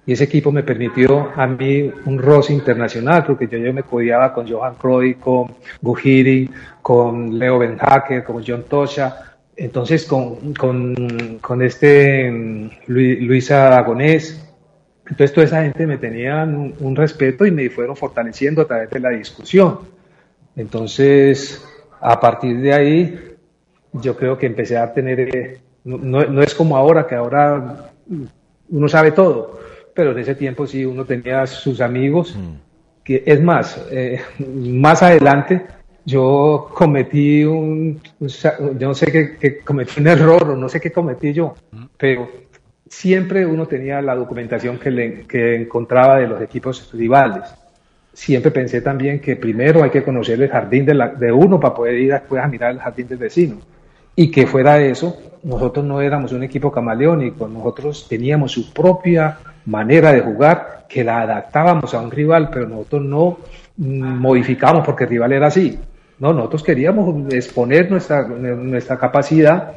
Y ese equipo me permitió a mí un roce internacional porque yo, yo me codiaba con Johan Cruyff, con Guhiri, con Leo Ben Hacker, con John Tosha, entonces con, con, con este mm, Lu- Luis Aragonés, entonces toda esa gente me tenían un respeto y me fueron fortaleciendo a través de la discusión. Entonces, a partir de ahí, yo creo que empecé a tener, eh, no, es como ahora, que ahora mm, uno sabe todo, pero en ese tiempo sí uno tenía sus amigos, que es más, eh, más adelante yo cometí un, yo no sé qué, cometí un error o no sé qué cometí yo, pero siempre uno tenía la documentación que, le, que encontraba de los equipos rivales. Siempre pensé también que primero hay que conocer el jardín de, la- de uno para poder ir después a mirar el jardín del vecino. Y que fuera de eso, nosotros no éramos un equipo camaleónico, nosotros teníamos su propia manera de jugar que la adaptábamos a un rival, pero nosotros no mm, modificamos porque el rival era así. No, nosotros queríamos exponer nuestra, nuestra capacidad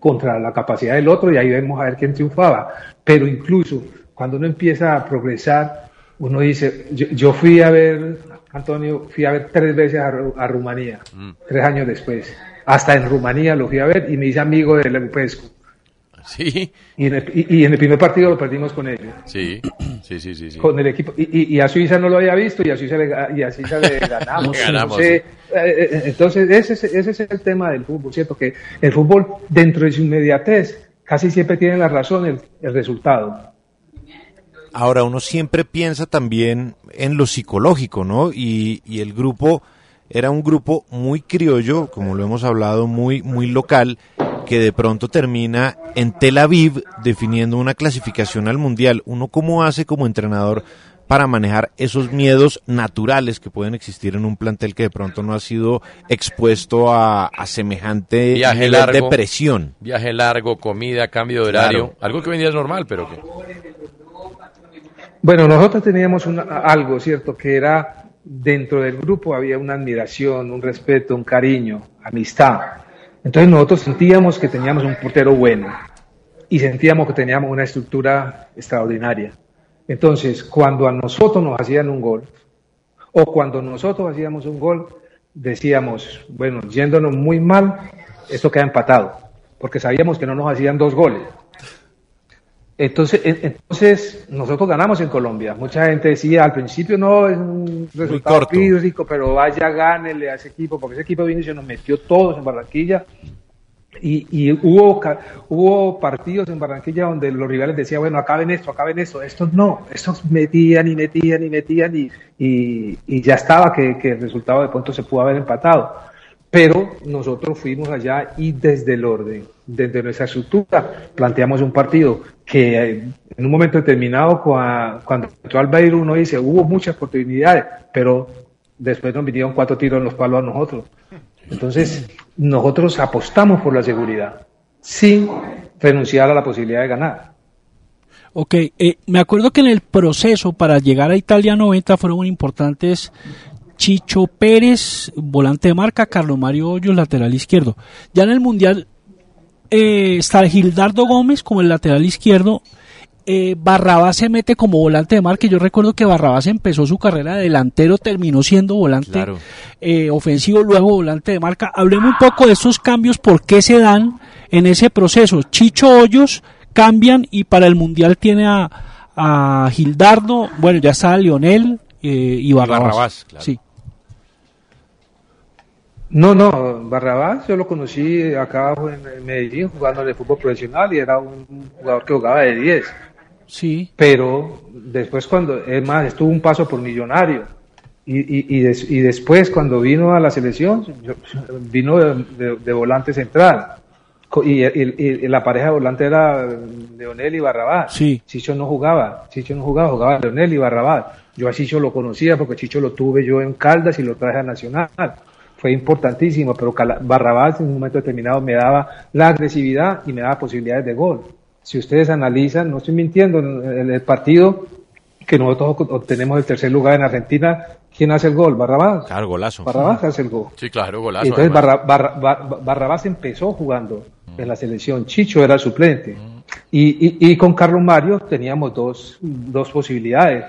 contra la capacidad del otro y ahí vemos a ver quién triunfaba. Pero incluso cuando uno empieza a progresar, uno dice, yo, yo fui a ver, Antonio, fui a ver tres veces a, Ru- a Rumanía, tres años después. Hasta en Rumanía lo fui a ver y me hice amigo del Europesco. Sí, Y en, el, y, y en el primer partido lo perdimos con ellos, sí, sí, sí, sí. sí. con el equipo. Y, y- a Suiza no lo había visto y a Suiza le, y a Suiza le ganamos. Ganamos, Entonces, eh, eh, entonces ese, es- ese es el tema del fútbol, ¿cierto? Que el fútbol, dentro de su inmediatez, casi siempre tiene la razón el, el resultado. Ahora, uno siempre piensa también en lo psicológico, ¿no? Y, y el grupo era un grupo muy criollo, como lo hemos hablado, muy, muy local, que de pronto termina en Tel Aviv definiendo una clasificación al Mundial. ¿Uno cómo hace como entrenador para manejar esos miedos naturales que pueden existir en un plantel que de pronto no ha sido expuesto a, a semejante Viaje largo. de presión? Viaje largo, comida, cambio de horario. Claro. Algo que hoy en día es normal, pero que. Bueno, nosotros teníamos una- algo, ¿cierto? Que era dentro del grupo había una admiración, un respeto, un cariño, amistad. Entonces nosotros sentíamos que teníamos un portero bueno y sentíamos que teníamos una estructura extraordinaria. Entonces, cuando a nosotros nos hacían un gol o cuando nosotros hacíamos un gol, decíamos, bueno, yéndonos muy mal, esto queda empatado, porque sabíamos que no nos hacían dos goles. Entonces, en- entonces nosotros ganamos en Colombia. Mucha gente decía al principio no es un resultado corto. físico, pero vaya gánele a ese equipo, porque ese equipo vino y se nos metió todos en Barranquilla. Y, y hubo, hubo partidos en Barranquilla donde los rivales decían, bueno, acaben esto, acaben esto. Estos no, estos metían y metían y metían y, y, y ya estaba que, que el resultado de pronto se pudo haber empatado. Pero nosotros fuimos allá y desde el orden, desde nuestra estructura, planteamos un partido que eh, en un momento determinado, cua- cuando entró Albeiro, uno dice, hubo muchas oportunidades, pero después nos vinieron cuatro tiros en los palos a nosotros. Entonces, nosotros apostamos por la seguridad, sin renunciar a la posibilidad de ganar. Ok, eh, me acuerdo que en el proceso para llegar a Italia 90 fueron importantes Chicho Pérez, volante de marca, Carlos Mario Hoyos, lateral izquierdo. Ya en el Mundial eh, está Gildardo Gómez como el lateral izquierdo. Eh, Barrabás se mete como volante de marca. Yo recuerdo que Barrabás empezó su carrera de delantero, terminó siendo volante Claro. eh, ofensivo, luego volante de marca. Hablemos un poco de esos cambios, por qué se dan en ese proceso. Chicho Hoyos cambian y para el Mundial tiene a, a Gildardo, bueno, ya está Lionel eh, y Barrabás. Barrabás, claro. Sí. No, no, Barrabás yo lo conocí acá abajo en Medellín jugando de fútbol profesional y era un jugador que jugaba de 10. Sí. Pero después cuando, es más, estuvo un paso por millonario. Y, y, y, des- y después cuando vino a la selección, yo- vino de, de- de volante central. Y- y la pareja de volante era Leonel y Barrabás. Sí. Chicho no jugaba, Chicho no jugaba, jugaba Leonel y Barrabás. Yo a Chicho lo conocía porque Chicho lo tuve yo en Caldas y lo traje a Nacional. Fue importantísimo, pero Barrabás en un momento determinado me daba la agresividad y me daba posibilidades de gol. Si ustedes analizan, no estoy mintiendo, en el partido que nosotros obtenemos el tercer lugar en Argentina, ¿quién hace el gol? Barrabás. Claro, golazo. Barrabás hace el gol. Sí, claro, golazo. Entonces. Barra- Barra- Bar- Barrabás empezó jugando en la selección, Chicho era el suplente. Y, y- y con Carlos Mario teníamos dos, dos posibilidades.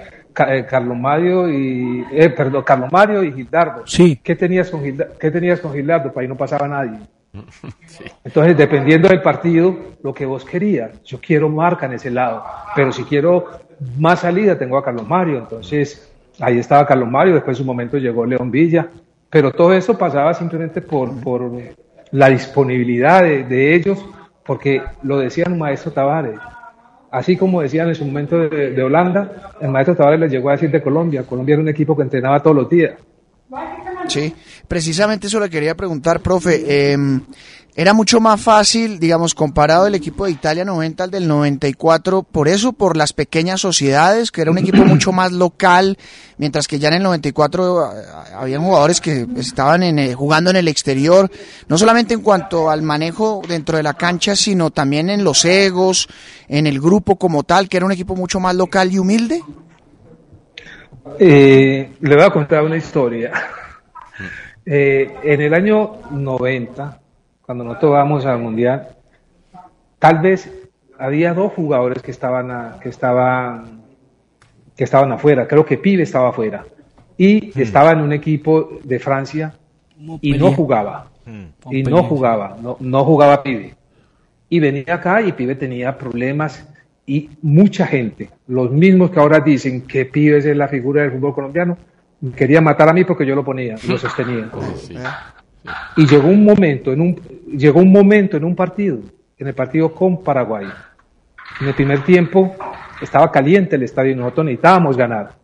Eh, Carlos Mario y eh, perdón, Carlos Mario y Gildardo. Sí. ¿Qué tenías con Gildardo? ¿Qué tenías con Gildardo? Para ahí no pasaba nadie. Entonces, dependiendo del partido, lo que vos querías. Yo quiero marca en ese lado, pero si quiero más salida, tengo a Carlos Mario. Entonces, ahí estaba Carlos Mario, después en su momento llegó León Villa. Pero todo eso pasaba simplemente por, por la disponibilidad de, de ellos, porque lo decían maestro Tavares. Así como decían en su momento de, Holanda, el maestro Tavares les llegó a decir de Colombia. Colombia era un equipo que entrenaba todos los días. Sí, precisamente eso le quería preguntar, profe. Eh, era mucho más fácil, digamos, comparado el equipo de Italia 90 al del 94, por eso, por las pequeñas sociedades, que era un equipo mucho más local, mientras que ya en el 94 eh, habían jugadores que estaban en, eh, jugando en el exterior, no solamente en cuanto al manejo dentro de la cancha, sino también en los egos, en el grupo como tal, que era un equipo mucho más local y humilde. Eh, le voy a contar una historia. Eh, en el año 90, cuando nosotros vamos al mundial, tal vez había dos jugadores que estaban a- que estaban que estaban afuera. Creo que Pibe estaba afuera y estaba en un equipo de Francia y no jugaba. Y no jugaba, no, no jugaba Pibe. Y venía acá y Pibe tenía problemas y mucha gente, los mismos que ahora dicen que Pibe es la figura del fútbol colombiano, quería matar a mí porque yo lo ponía, lo sostenía. Y llegó un momento en un llegó un momento en un partido, en el partido con Paraguay. En el primer tiempo estaba caliente el estadio nosotros necesitábamos ganar.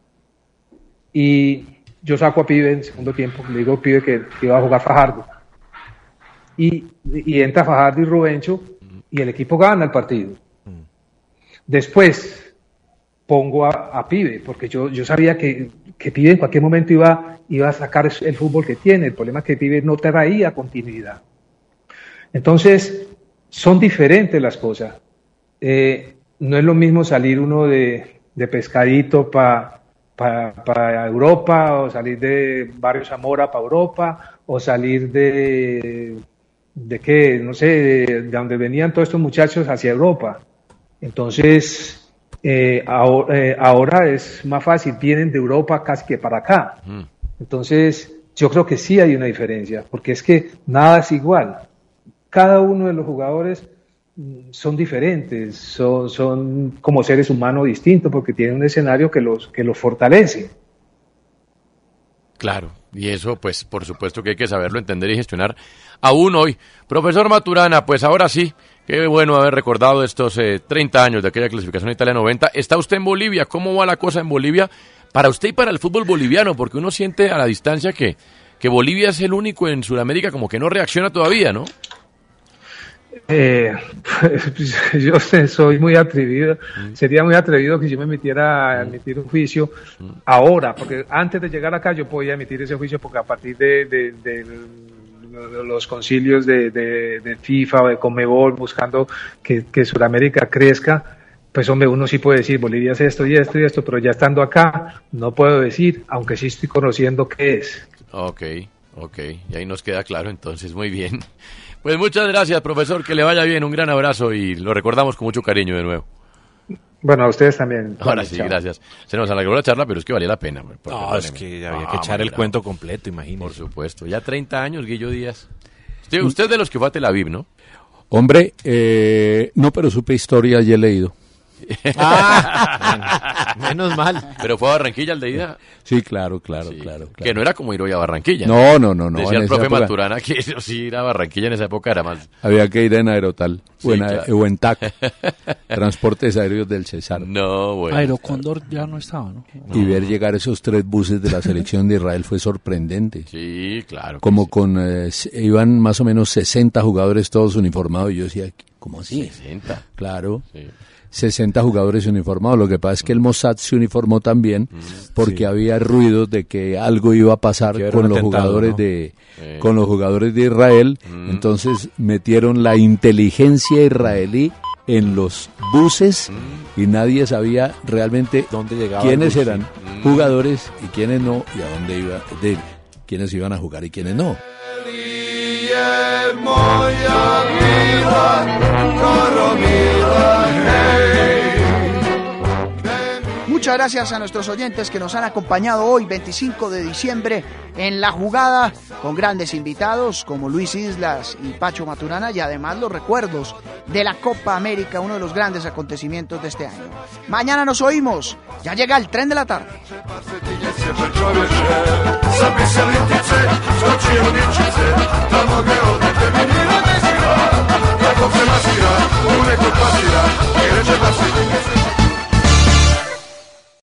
Y yo saco a Pibe en el segundo tiempo, le digo a Pibe que, iba a jugar Fajardo. Y, y entra Fajardo y Rubencho y el equipo gana el partido. Después pongo a, Pibe, porque yo, sabía que, que Pibe en cualquier momento iba, iba a sacar el fútbol que tiene. El problema es que Pibe no traía continuidad. Entonces, son diferentes las cosas. Eh, no es lo mismo salir uno de, de pescadito para para Europa, o salir de Barrio Zamora para Europa, o salir de, de qué, no sé, de, de donde venían todos estos muchachos hacia Europa. Entonces, eh, ahora, eh, ahora es más fácil, vienen de Europa casi que para acá. Entonces, yo creo que sí hay una diferencia, porque es que nada es igual. Cada uno de los jugadores mm, son diferentes, son, son como seres humanos distintos, porque tienen un escenario que los, que los fortalece. Claro, y eso pues por supuesto que hay que saberlo entender y gestionar aún hoy. Profesor Maturana, pues ahora sí, qué bueno haber recordado estos eh, 30 años de aquella clasificación Italia 90. Está usted en Bolivia, ¿cómo va la cosa en Bolivia? Para usted y para el fútbol boliviano, porque uno siente a la distancia que, que Bolivia es el único en Sudamérica como que no reacciona todavía, ¿no? Eh, yo sé, soy muy atrevido, sería muy atrevido que yo me metiera a emitir un juicio ahora, porque antes de llegar acá yo podía emitir ese juicio porque a partir de, de- los concilios de, de, FIFA o de Comebol buscando que, que Sudamérica crezca, pues hombre, uno sí puede decir, Bolivia es esto y esto y esto, pero ya estando acá, no puedo decir, aunque sí estoy conociendo qué es. Ok, ok, y ahí nos queda claro entonces, muy bien. Pues muchas gracias, profesor, que le vaya bien, un gran abrazo y lo recordamos con mucho cariño de nuevo. Bueno, a ustedes también. Ahora sí, chao. gracias. Se nos alargó la charla, pero es que valía la pena. No, es que había que echar el cuento completo, imagínese. Por supuesto, ya 30 años, Guillo Díaz. Usted, usted de los que fue a Tel Aviv, ¿no? Hombre, eh, no, pero supe historia y he leído. Ah, menos mal. Pero fue a Barranquilla el de ida. Sí, claro, claro, claro. Que no era como ir hoy a Barranquilla. No, no, no, no, Decía en el profe época- Maturana que eso sí ir a Barranquilla en esa época era más. Había que ir en Aerotal Sí, o, en, claro. o en TAC, Transportes Aéreos del Cesar. No, bueno. Aerocóndor ya no estaba, ¿no? Y ver llegar esos tres buses de la selección de Israel fue sorprendente. Sí, claro. Como con, eh, iban más o menos 60 jugadores todos uniformados. Y yo decía, ¿cómo así? 60. Claro. 60 jugadores uniformados. Lo que pasa es que el Mossad se uniformó también porque había ruidos de que algo iba a pasar con los atentado, de con los jugadores de Israel. Entonces metieron la inteligencia israelí en los buses y nadie sabía realmente ¿Dónde llegaba quiénes eran jugadores y quiénes no y a dónde iba de quiénes iban a jugar y quiénes no. Je moja mila, koromila, hej. Muchas gracias a nuestros oyentes que nos han acompañado hoy, 25 de diciembre, en la jugada, con grandes invitados como Luis Islas y Pacho Maturana, y además los recuerdos de la Copa América, uno de los grandes acontecimientos de este año. Mañana nos oímos, ya llega el tren de la tarde.